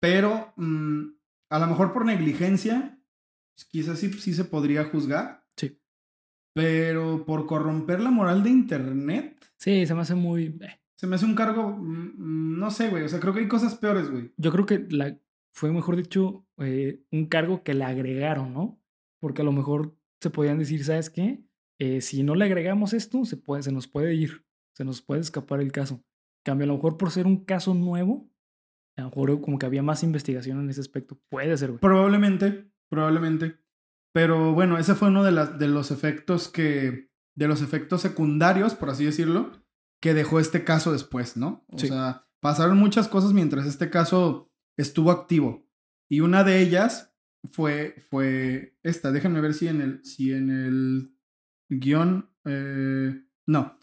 Pero mm, a lo mejor por negligencia, pues, quizás sí, sí se podría juzgar. Sí. Pero por corromper la moral de Internet, Sí, se me hace muy... eh. se me hace un cargo, mm, mm, no sé, güey, o sea, creo que hay cosas peores, güey. Yo creo que la, fue, mejor dicho, eh, un cargo que le agregaron, ¿no? Porque a lo mejor se podían decir, ¿sabes qué? Eh, si no le agregamos esto, se, puede, se nos puede ir, se nos puede escapar el caso. Cambio, a lo mejor por ser un caso nuevo, a lo mejor como que había más investigación en ese aspecto. Puede ser, güey. Probablemente, probablemente. Pero bueno, ese fue uno de, las, de los efectos que, de los efectos secundarios, por así decirlo, que dejó este caso después, ¿no? O Sí. sea, pasaron muchas cosas mientras este caso estuvo activo. Y una de ellas fue, fue esta. Déjenme ver si en el, si en el guion... eh, no.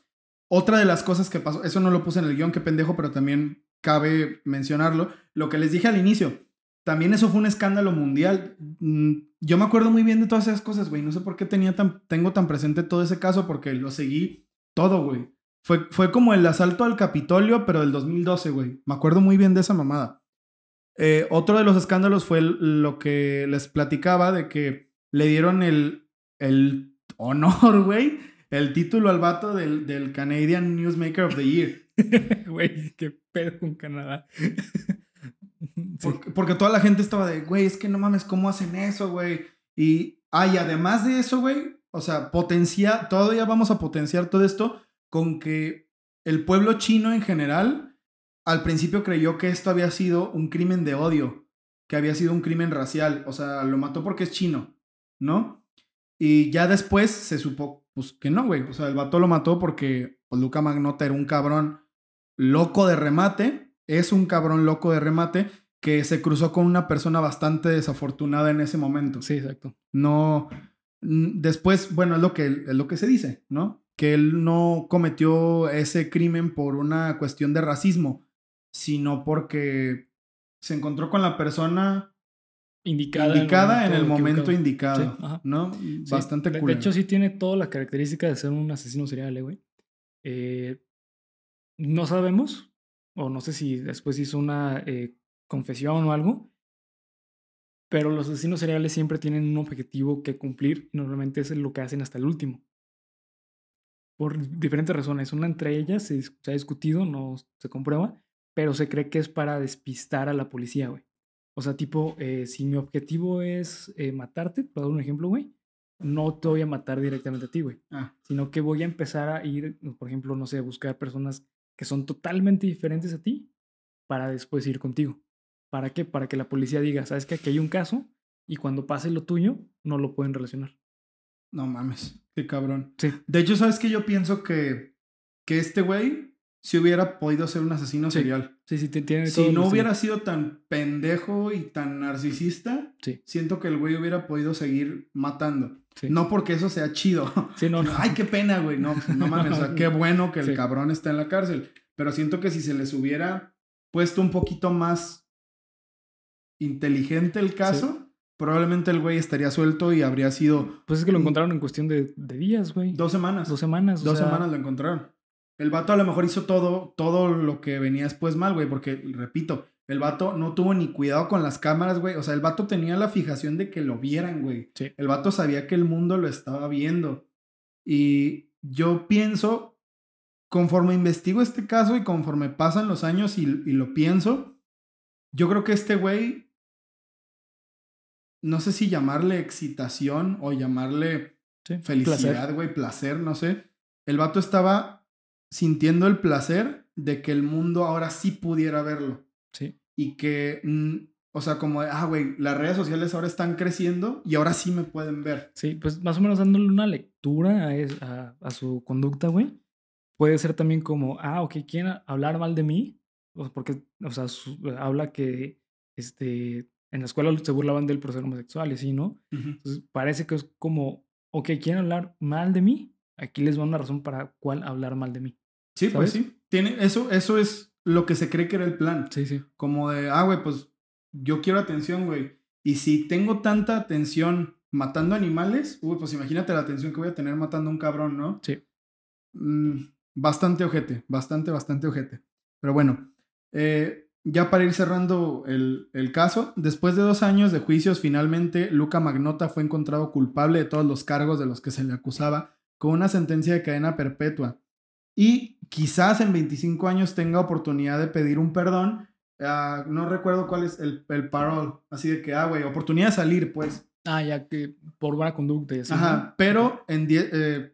Otra de las cosas que pasó, eso no lo puse en el guion, qué pendejo, pero también cabe mencionarlo. Lo que les dije al inicio, también eso fue un escándalo mundial. Mm, Yo me acuerdo muy bien de todas esas cosas, güey. No sé por qué tenía tan, tengo tan presente todo ese caso, porque lo seguí todo, güey. Fue, fue como el asalto al Capitolio, pero del 2012, güey. Me acuerdo muy bien de esa mamada. Eh, otro de los escándalos fue lo que les platicaba de que le dieron el, el honor, güey, el título al vato del, del Canadian Newsmaker of the Year. Güey, qué pedo con Canadá. Porque toda la gente estaba de, güey, es que no mames, ¿cómo hacen eso, güey? Y, ah, y además de eso, güey, o sea, potencia, todavía vamos a potenciar todo esto con que el pueblo chino en general al principio creyó que esto había sido un crimen de odio, que había sido un crimen racial, o sea, lo mató porque es chino, ¿no? Y ya después se supo, pues que no, güey, o sea, el vato lo mató porque pues, Luca Magnota era un cabrón loco de remate, es un cabrón loco de remate, que se cruzó con una persona bastante desafortunada en ese momento. Sí, exacto. No, mm, después, bueno, es lo que, es lo que se dice, ¿no? Que él no cometió ese crimen por una cuestión de racismo, sino porque se encontró con la persona Indicada, indicada en el momento indicado, Sí. ¿no? Sí, Bastante de, de hecho, sí tiene toda la característica de ser un asesino serial, eh, güey. Eh, no sabemos, o no sé si después hizo una eh, confesión o algo, pero los asesinos seriales siempre tienen un objetivo que cumplir y normalmente es lo que hacen hasta el último. Por diferentes razones. Una entre ellas se ha discutido, no se comprueba, pero se cree que es para despistar a la policía, güey. O sea, tipo, eh, si mi objetivo es eh, matarte, para dar un ejemplo, güey, no te voy a matar directamente a ti, güey. Ah, Sino que voy a empezar a ir, por ejemplo, no sé, a buscar personas que son totalmente diferentes a ti para después ir contigo. ¿Para qué? Para que la policía diga, sabes que aquí hay un caso y cuando pase lo tuyo, no lo pueden relacionar. no mames, qué cabrón. Sí. De hecho, ¿sabes qué? Yo pienso que, que este güey si hubiera podido ser un asesino Sí. serial. Sí, sí, tiene Si no hubiera sido tan pendejo y tan narcisista, Sí. siento que el güey hubiera podido seguir matando. Sí. No porque eso sea chido. Sí, no, no. Ay, qué pena, güey. No, no mames. O sea, qué bueno que el cabrón está en la cárcel. Pero siento que si se les hubiera puesto un poquito más inteligente el caso, probablemente el güey estaría suelto y habría sido Pues es que lo encontraron en cuestión de, de días, güey. dos semanas. Dos semanas. o Dos sea, semanas lo encontraron. El vato a lo mejor hizo todo, todo lo que venía después mal, güey, porque, repito, el vato no tuvo ni cuidado con las cámaras, güey. O sea, el vato tenía la fijación de que lo vieran, güey. Sí. El vato sabía que el mundo lo estaba viendo. Y yo pienso, conforme investigo este caso y conforme pasan los años y, y lo pienso, yo creo que este güey, no sé si llamarle excitación o llamarle sí, felicidad, placer. güey, placer, no sé. El vato estaba sintiendo el placer de que el mundo ahora sí pudiera verlo. Sí. Y que, mm, o sea, como, de, ah, güey, las redes sociales ahora están creciendo y ahora sí me pueden ver. Sí, pues más o menos dándole una lectura a, es- a- a su conducta, güey. Puede ser también como, ah, ok, quieren hablar mal de mí. O sea, porque, o sea, su- habla que este, en la escuela se burlaban de él por ser homosexual y así, ¿no? Entonces parece que es como, ok, quieren hablar mal de mí. Aquí les va una razón para cuál hablar mal de mí. Sí, pues sí. Tiene, eso, eso es lo que se cree que era el plan. Sí, sí. Como de, ah, güey, pues yo quiero atención, güey. Y si tengo tanta atención matando animales, uy, pues imagínate la atención que voy a tener matando a un cabrón, ¿no? Sí. Mm, bastante ojete, bastante, bastante ojete. Pero bueno, eh, ya para ir cerrando el, el caso, después de dos años de juicios, finalmente Luca Magnota fue encontrado culpable de todos los cargos de los que se le acusaba, con una sentencia de cadena perpetua. Y quizás en 25 años tenga oportunidad de pedir un perdón. Ah, no recuerdo cuál es el, el parol. Así de que, ah, güey, oportunidad de salir, pues. Ah, ya que por buena conducta y así. ¿no? Ajá, pero en die- eh,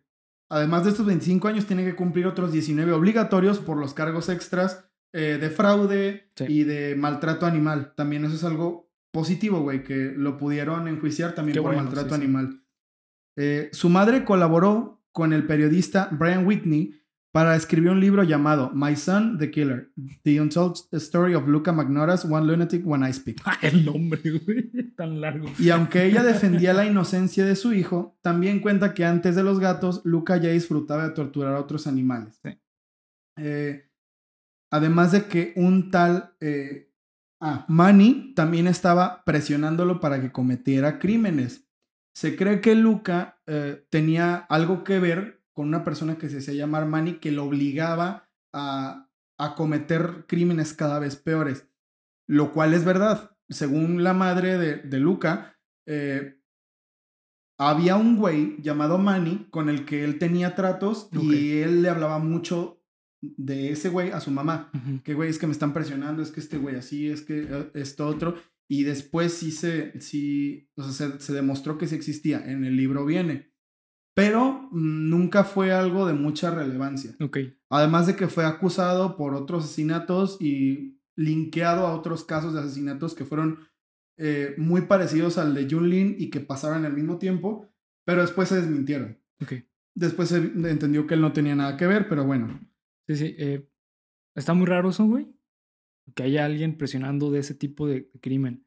además de estos 25 años tiene que cumplir otros 19 obligatorios por los cargos extras eh, de fraude Sí. y de maltrato animal. También eso es algo positivo, güey, que lo pudieron enjuiciar también Qué por bueno, maltrato sí, sí. animal. Eh, su madre colaboró con el periodista Brian Whitney para escribir un libro llamado My Son, the Killer, The Untold Story of Luca Magnotta's One Lunatic, One I Speak. Ah, el nombre, güey. Tan largo. Y aunque ella defendía la inocencia de su hijo, también cuenta que antes de los gatos, Luca ya disfrutaba de torturar a otros animales. Sí. Eh, además de que un tal eh, ah, Manny también estaba presionándolo para que cometiera crímenes. Se cree que Luca eh, tenía algo que ver con una persona que se hacía llamar Manny que lo obligaba a, a cometer crímenes cada vez peores. Lo cual es verdad. Según la madre de, de Luca, eh, había un güey llamado Manny con el que él tenía tratos y él le hablaba mucho de ese güey a su mamá. Ujú. Que güey, es que me están presionando, es que este güey así, es que eh, esto otro. Y después sí se, sí, o sea, se, se demostró que sí existía. En el libro viene. Pero mm, nunca fue algo de mucha relevancia. Ok. Además de que fue acusado por otros asesinatos y linkeado a otros casos de asesinatos que fueron eh, muy parecidos al de Jun Lin y que pasaron al mismo tiempo, pero después se desmintieron. Ok. Después se entendió que él no tenía nada que ver, pero bueno. Sí, sí. eh, está muy raro eso, güey. que haya alguien presionando de ese tipo de crimen.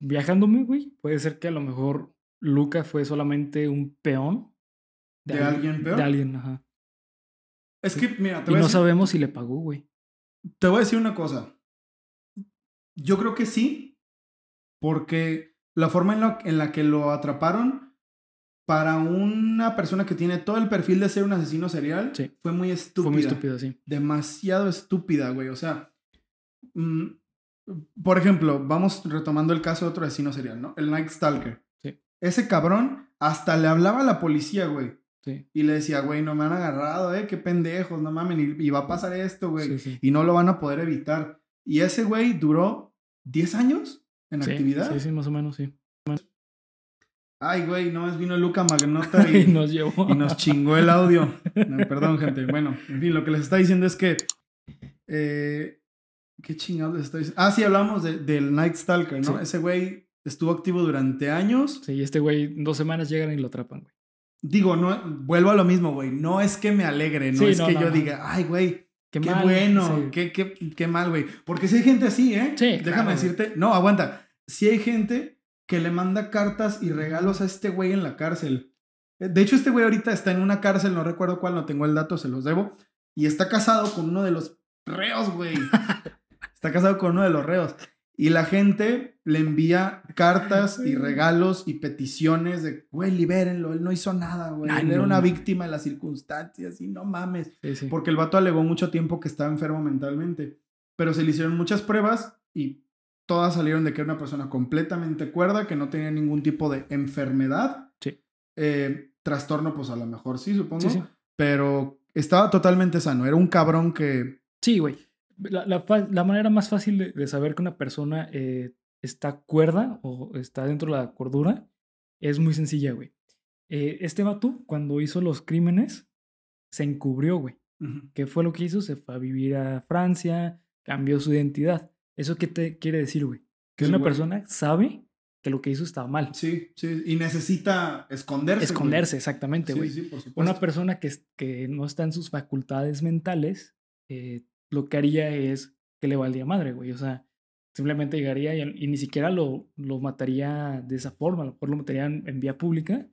Viajándome, güey, puede ser que a lo mejor Luca fue solamente un peón. ¿De, alguien peor? De alguien, ajá. Es que, mira, te voy y no sabemos si le pagó, güey. Te voy a decir una cosa. Yo creo que sí, porque la forma en, en la que lo atraparon para una persona que tiene todo el perfil de ser un asesino serial fue muy estúpida. Fue muy estúpida, sí. Demasiado estúpida, güey. O sea, mm, por ejemplo, vamos retomando el caso de otro asesino serial, ¿no? El Night Stalker. Sí. Ese cabrón hasta le hablaba a la policía, güey. Sí. Y le decía, güey, no me han agarrado, eh, qué pendejos, no mames, y, va a pasar esto, güey. Y no lo van a poder evitar. Y ese güey duró 10 años en actividad. Sí, sí, más o menos, sí. Ay, güey, no, es vino Luca Magnota y, nos llevó. Y nos chingó el audio. perdón, gente. Bueno, en fin, lo que les está diciendo es que eh, ¿Qué chingados estoy diciendo? Ah, sí, hablamos de, del Night Stalker, ¿no? Ese güey estuvo activo durante años. Sí, este güey, dos semanas llegan y lo atrapan, güey. Digo, no, vuelvo a lo mismo, güey. No es que me alegre, no es que yo diga, ay, güey, qué, bueno, qué, qué, qué, mal, güey. Porque si hay gente así, ¿eh? Sí. Déjame decirte. No, aguanta. Si hay gente que le manda cartas y regalos a este güey en la cárcel. De hecho, este güey ahorita está en una cárcel, no recuerdo cuál, no tengo el dato, se los debo. Y está casado con uno de los reos, güey. Está casado con uno de los reos. Y la gente le envía cartas y regalos y peticiones de, güey, libérenlo, él no hizo nada, güey. Él era una víctima de las circunstancias y no mames. Porque el vato alegó mucho tiempo que estaba enfermo mentalmente. Pero se le hicieron muchas pruebas y todas salieron de que era una persona completamente cuerda, que no tenía ningún tipo de enfermedad. Sí. Eh, trastorno, pues a lo mejor sí, supongo. Pero estaba totalmente sano. Era un cabrón que. Sí, güey. La, la, manera más fácil de, saber que una persona eh, está cuerda o está dentro de la cordura es muy sencilla, güey. Eh, este vato, cuando hizo los crímenes, se encubrió, güey. ¿Qué fue lo que hizo? Se fue a vivir a Francia, cambió su identidad. ¿Eso qué te quiere decir, güey? Que una persona sabe que lo que hizo estaba mal. Sí, sí, y necesita esconderse. Esconderse, exactamente, güey. Sí, sí, por supuesto. Una persona que, que no está en sus facultades mentales eh, lo que haría es que le valdría madre, güey. O sea, simplemente llegaría y, ni siquiera lo, lo, mataría de esa forma. A lo mejor lo mataría en, vía pública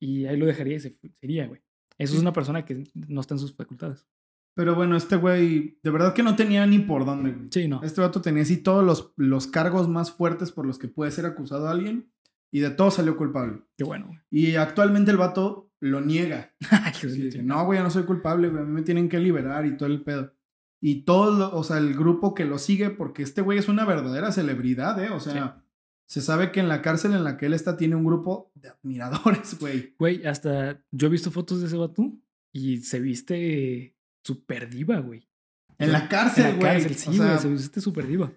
y ahí lo dejaría y se sería, güey. Eso es una persona que no está en sus facultades. Pero bueno, este güey, de verdad que no tenía ni por dónde, güey. Sí, no. Este vato tenía así todos los, los cargos más fuertes por los que puede ser acusado a alguien y de todo salió culpable. Qué bueno. Y actualmente el vato lo niega. no, güey, yo no soy culpable, güey, a mí me tienen que liberar y todo el pedo. Y todo, o sea, el grupo que lo sigue, porque este güey es una verdadera celebridad, ¿eh? O sea, se sabe que en la cárcel en la que él está tiene un grupo de admiradores, güey. Güey, hasta yo he visto fotos de ese vato y se viste súper diva, güey. En la cárcel, güey. En la cárcel, sí, güey, se viste súper diva.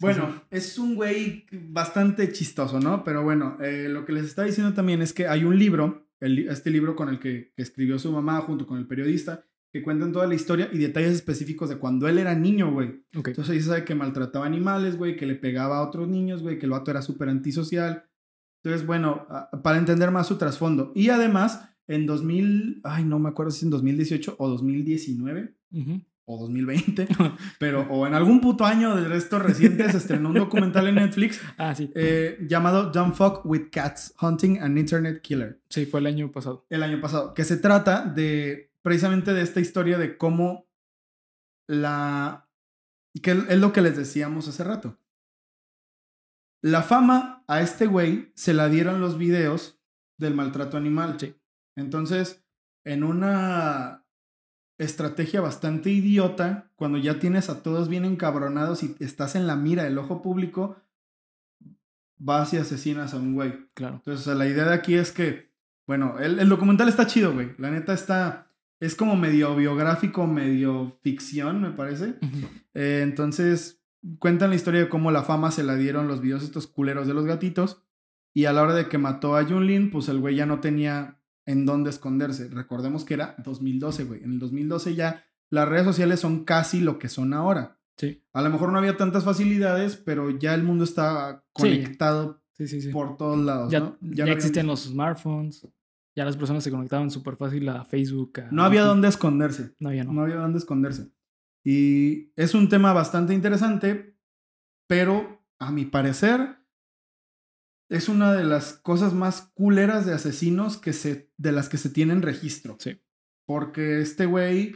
Bueno, es un güey bastante chistoso, ¿no? Pero bueno, eh, lo que les está diciendo también es que hay un libro, este libro con el que, que escribió su mamá junto con el periodista, que cuentan toda la historia y detalles específicos de cuando él era niño, güey. Entonces ahí se sabe que maltrataba animales, güey, que le pegaba a otros niños, güey, que el vato era súper antisocial. Entonces, bueno, para entender más su trasfondo. Y además, en 2000, ay, no me acuerdo si en 2018 o 2019 o 2020, pero o en algún puto año del resto reciente se estrenó un documental en Netflix ah, sí. eh, llamado Don't Fuck with Cats, Hunting an Internet Killer. Sí, fue el año pasado. El año pasado, que se trata de precisamente de esta historia de cómo la... que es lo que les decíamos hace rato. La fama a este güey se la dieron los videos del maltrato animal. Entonces, en una estrategia bastante idiota, cuando ya tienes a todos bien encabronados y estás en la mira del ojo público, vas y asesinas a un güey. Claro. Entonces, la idea de aquí es que, bueno, el, el documental está chido, güey. La neta está es como medio biográfico, medio ficción, me parece. Eh, entonces, cuentan la historia de cómo la fama se la dieron los videos estos culeros de los gatitos. Y a la hora de que mató a Junlin, pues el güey ya no tenía en dónde esconderse. Recordemos que era 2012, güey. En el 2012 ya las redes sociales son casi lo que son ahora. Sí. A lo mejor no había tantas facilidades, pero ya el mundo estaba conectado por todos lados. Ya, ya, existían los smartphones. Ya las personas se conectaban súper fácil a Facebook. no había dónde esconderse. No había, no. había dónde esconderse. Y es un tema bastante interesante, pero a mi parecer es una de las cosas más culeras de asesinos que se, de las que se tienen registro. Sí. Porque este güey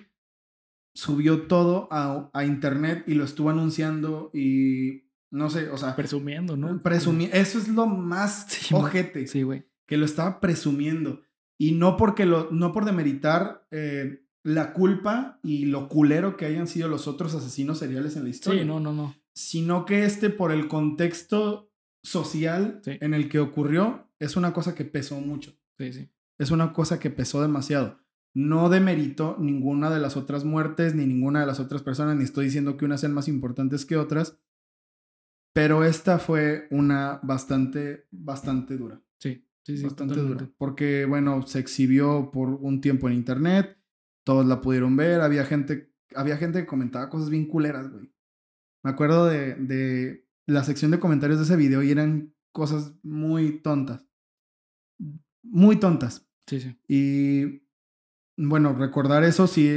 subió todo a, a internet y lo estuvo anunciando y no sé, o sea, Presumiendo, ¿no? presumi- Eso es lo más Sí, ojete Sí, güey. que lo estaba presumiendo. Y no porque lo, no por demeritar eh, la culpa y lo culero que hayan sido los otros asesinos seriales en la historia. Sí, no, no, no. Sino que este, por el contexto social Sí. en el que ocurrió, es una cosa que pesó mucho. Sí, sí. Es una cosa que pesó demasiado. No demerito ninguna de las otras muertes, ni ninguna de las otras personas, ni estoy diciendo que unas sean más importantes que otras. Pero esta fue una bastante, bastante dura Sí, sí, sí. bastante totalmente. dura. Porque, bueno, se exhibió por un tiempo en internet, todos la pudieron ver, había gente, había gente que comentaba cosas bien culeras, güey. Me acuerdo de, de la sección de comentarios de ese video y eran cosas muy tontas. Muy tontas. Sí, sí. Y bueno, recordar eso sí,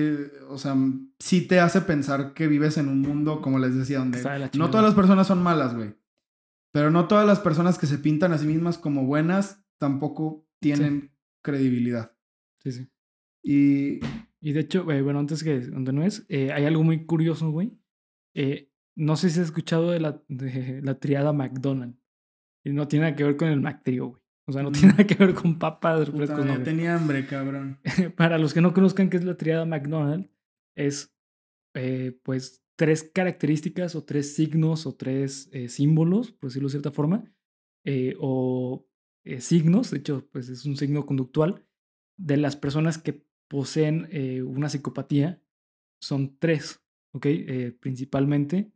o sea, sí te hace pensar que vives en un mundo, como les decía, donde no todas las personas son malas, güey. Pero no todas las personas que se pintan a sí mismas como buenas tampoco tienen credibilidad. Sí, sí. Y Y de hecho, eh, bueno, antes que continúes, eh, hay algo muy curioso, güey. Eh, no sé si has escuchado de la, de la triada McDonald's. Y no tiene nada que ver con el McTrio, güey. O sea, no Mm. tiene nada que ver con papas, puta, refrescos, no, ya tenía hambre, cabrón. Para los que no conozcan qué es la triada McDonald's, es eh, pues tres características o tres signos o tres símbolos, por decirlo de cierta forma, o eh, signos, de hecho, pues es un signo conductual, de las personas que poseen eh, una psicopatía, son tres, ¿ok? Eh, principalmente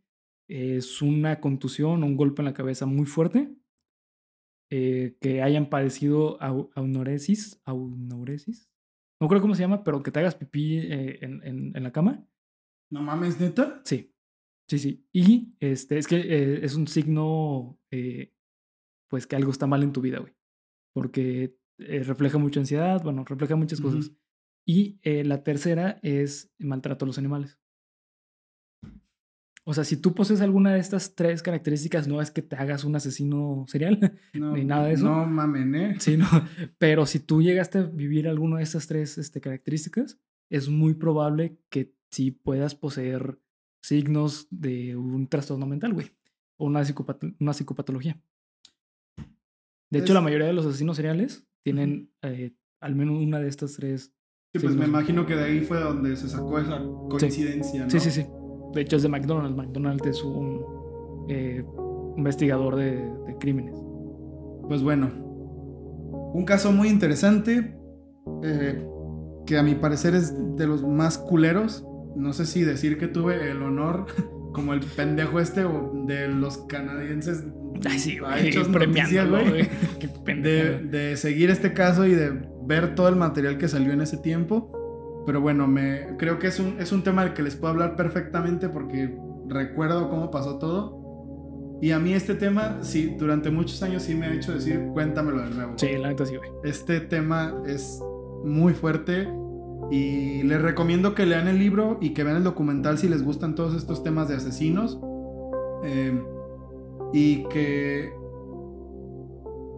es una contusión un golpe en la cabeza muy fuerte, que hayan padecido au- aunoresis, aunoresis, no creo cómo se llama, pero que te hagas pipí en, en- en la cama. No mames, neta. Sí, sí, sí. Y este, es que eh, es un signo, eh, pues que algo está mal en tu vida, güey. Porque eh, refleja mucha ansiedad, bueno, refleja muchas cosas. Y eh, la tercera es maltrato a los animales. O sea, si tú posees alguna de estas tres características, no es que te hagas un asesino serial, No, Ni nada de eso. No mamen, ¿eh? Sí, no. Pero si tú llegaste a vivir alguna de estas tres este, características, es muy probable que sí puedas poseer signos de un trastorno mental, güey. O una, psicopat- una psicopatología. De hecho, Es- la mayoría de los asesinos seriales tienen eh, al menos una de estas tres. Sí, pues me imagino que de ahí fue donde se sacó esa coincidencia, ¿no? Sí, sí, sí. De hecho, es de McDonald's. McDonald's es un eh, investigador de, de crímenes. Pues bueno, un caso muy interesante eh, que a mi parecer es de los más culeros. No sé si decir que tuve el honor, como el pendejo este, de los canadienses Ay, sí, ha güey. hecho Premiándolo, noticia, güey. De, de seguir este caso y de ver todo el material que salió en ese tiempo. Pero bueno, me, creo que es un, es un tema del que les puedo hablar perfectamente porque recuerdo cómo pasó todo. Y a mí este tema, sí, durante muchos años sí me ha hecho decir, cuéntamelo de nuevo. Sí, la neta sí, güey. Este tema es muy fuerte y les recomiendo que lean el libro y que vean el documental si les gustan todos estos temas de asesinos. Eh, y que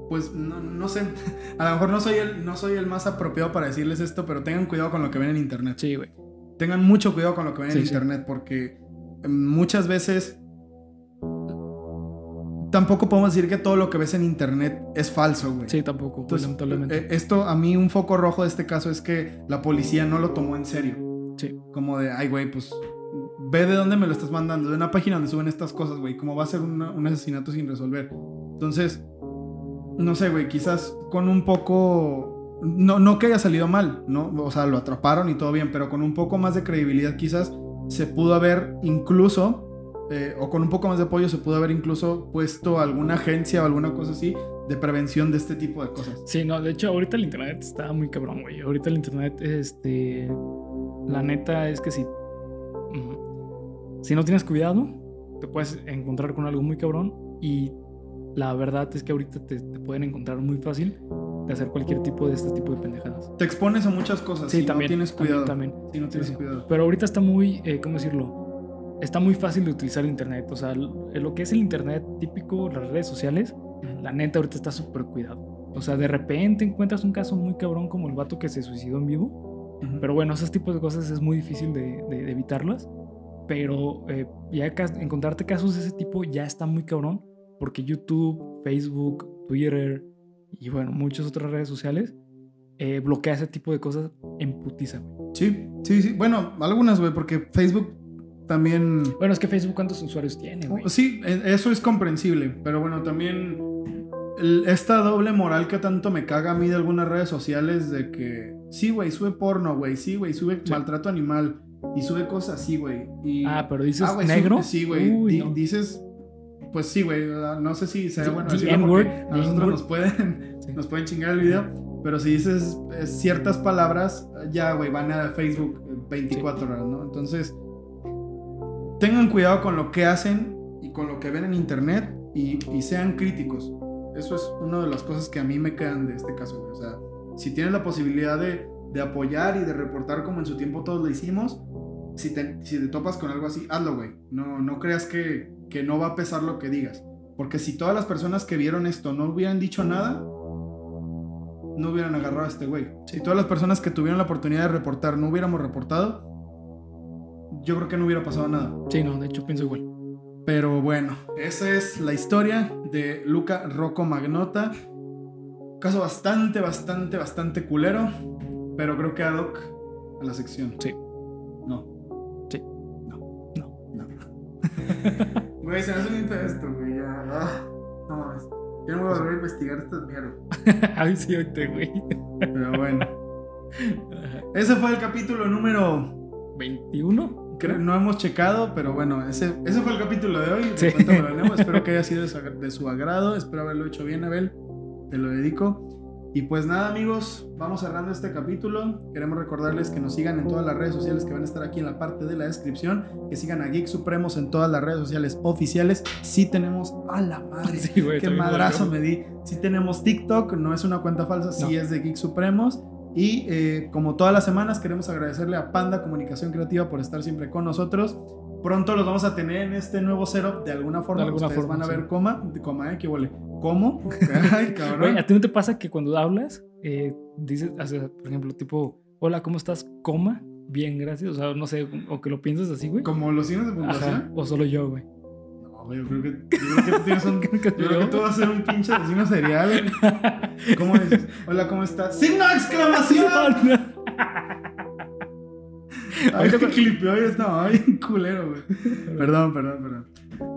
pues no, no sé, a lo mejor no soy, el, no soy el más apropiado para decirles esto, pero tengan cuidado con lo que ven en internet. Sí, güey. Tengan mucho cuidado con lo que ven Sí, en sí. internet porque eh, muchas veces tampoco podemos decir que todo lo que ves en internet es falso, güey. Sí, tampoco, Entonces, lamentablemente. eh, esto a mí un foco rojo de este caso es que la policía no lo tomó en serio. sí, Como de, ay, güey, pues ve de dónde me lo estás mandando, de una página donde suben estas cosas, güey, como va a ser una- un asesinato sin resolver. Entonces, no sé, güey, quizás con un poco, no, no que haya salido mal, ¿no? O sea, lo atraparon y todo bien, pero con un poco más de credibilidad quizás se pudo haber incluso, eh, o con un poco más de apoyo se pudo haber incluso puesto alguna agencia o alguna cosa así de prevención de este tipo de cosas. Sí, no, de hecho, ahorita el internet está muy cabrón, güey. Ahorita el internet, este. La neta es que si. Si no tienes cuidado, te puedes encontrar con algo muy cabrón. Y la verdad es que ahorita te, te pueden encontrar muy fácil de hacer cualquier tipo de este tipo de pendejadas. Te expones a muchas cosas Sí, si también. no tienes también, cuidado. también. Si no tienes sí. cuidado. Pero ahorita está muy, eh, ¿cómo decirlo? Está muy fácil de utilizar internet. O sea, lo que es el internet típico, las redes sociales, la neta ahorita está súper cuidado. O sea, de repente encuentras un caso muy cabrón como el vato que se suicidó en vivo. Pero bueno, esos tipos de cosas es muy difícil de, de, evitarlas. Pero eh, ya encontrarte casos de ese tipo ya está muy cabrón. Porque YouTube, Facebook, Twitter y bueno, muchas otras redes sociales eh, bloquea ese tipo de cosas en putiza, Sí, sí, sí. Bueno, algunas, güey, porque Facebook también... Bueno, es que Facebook cuántos usuarios tiene, güey. Sí, e, eso es comprensible, pero bueno, también esta doble moral que tanto me caga a mí de algunas redes sociales de que, sí, güey, sube porno, güey, sí, güey, sube maltrato animal y sube cosas así, güey. Ah, pero dices ah, negro. sí, güey, dices... Pues sí, güey, no sé si sea bueno decirlo a nosotros nos pueden, nos pueden chingar el video, pero si dices eh, ciertas palabras, ya, güey, van a Facebook 24 horas, ¿no? Entonces, tengan cuidado con lo que hacen y con lo que ven en internet y, sean críticos. Eso es una de las cosas que a mí me quedan de este caso. O sea, si tienes la posibilidad de, apoyar y de reportar como en su tiempo todos lo hicimos, si te, si te topas con algo así, hazlo, güey. No, no creas que, que no va a pesar lo que digas. Porque si todas las personas que vieron esto no hubieran dicho nada, no hubieran agarrado a este güey. Si todas las personas que tuvieron la oportunidad de reportar no hubiéramos reportado, yo creo que no hubiera pasado nada. Sí, no, de hecho pienso igual. Pero bueno, esa es la historia de Luca Rocco Magnota. Caso bastante, bastante, bastante culero. Pero creo que ad hoc a la sección. Sí. No. Sí. No. No. No. Güey, se me hace un esto, güey. Ya. Ah, no mames. Yo no voy a volver a investigar estas mierdas. Ay, sí, ahorita, güey. Pero bueno. Ese fue el capítulo número 21 no hemos checado, pero bueno, ese, ese fue el capítulo de hoy. espero que haya sido de su, agrado. Espero haberlo hecho bien, Abel. Te lo dedico. Y pues nada, amigos, vamos cerrando este capítulo. Queremos recordarles que nos sigan en todas las redes sociales que van a estar aquí en la parte de la descripción. Que sigan a Geek Supremos en todas las redes sociales oficiales. Sí tenemos a la madre. Sí, Qué madrazo me di. Sí tenemos TikTok, no es una cuenta falsa, sí es de Geek Supremos. Y eh, como todas las semanas, queremos agradecerle a Panda Comunicación Creativa por estar siempre con nosotros. Pronto los vamos a tener en este nuevo setup de alguna forma. De alguna Ustedes forma, van a ver coma, coma, ¿eh? ¿Qué huele? ¿Cómo? Ay, cabrón. ¿a ti no te pasa que cuando hablas, eh, dices, por ejemplo, tipo, hola, ¿cómo estás? Coma, bien, gracias. O sea, no sé, o que lo piensas así, güey. ¿Como los signos de puntuación? o solo yo, güey yo creo que, yo creo que tú tienes un. yo creo que tú vas a ser un pinche vecino serial. ¿Cómo dices? Hola, ¿cómo estás? ¡Signo de exclamación! Te clipeó y estaba ay, culero, güey. Perdón, perdón, perdón.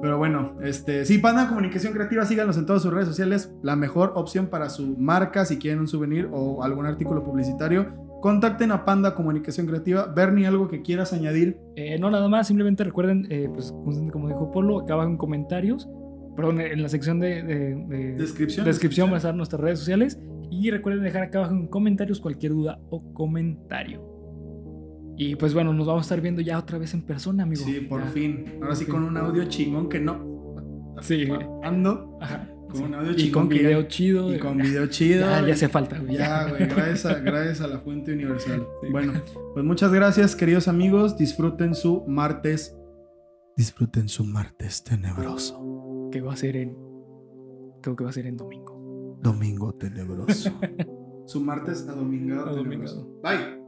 Pero bueno, este, sí, Panda Comunicación Creativa, síganos en todas sus redes sociales. La mejor opción para su marca, si quieren un souvenir o algún artículo publicitario contacten a Panda Comunicación Creativa. Bernie, ¿algo que quieras añadir? Eh, no, nada más, simplemente recuerden, eh, pues como dijo Polo, acá abajo en comentarios, perdón, en la sección de, descripción, descripción van a estar nuestras redes sociales y recuerden dejar acá abajo en comentarios cualquier duda o comentario. Y pues bueno, nos vamos a estar viendo ya otra vez en persona, amigo. Sí, por fin. Ahora sí con un audio chingón que no. Sí. Ando. Ajá. Con un audio y con video chido. Y con video chido. Ya, ya hace falta, güey. Ya, güey. Gracias a, gracias a la fuente universal. Bueno, pues muchas gracias, queridos amigos. Disfruten su martes. Disfruten su martes tenebroso. Que va a ser en. Creo que va a ser en domingo. Domingo tenebroso. su martes a domingado tenebroso. Bye.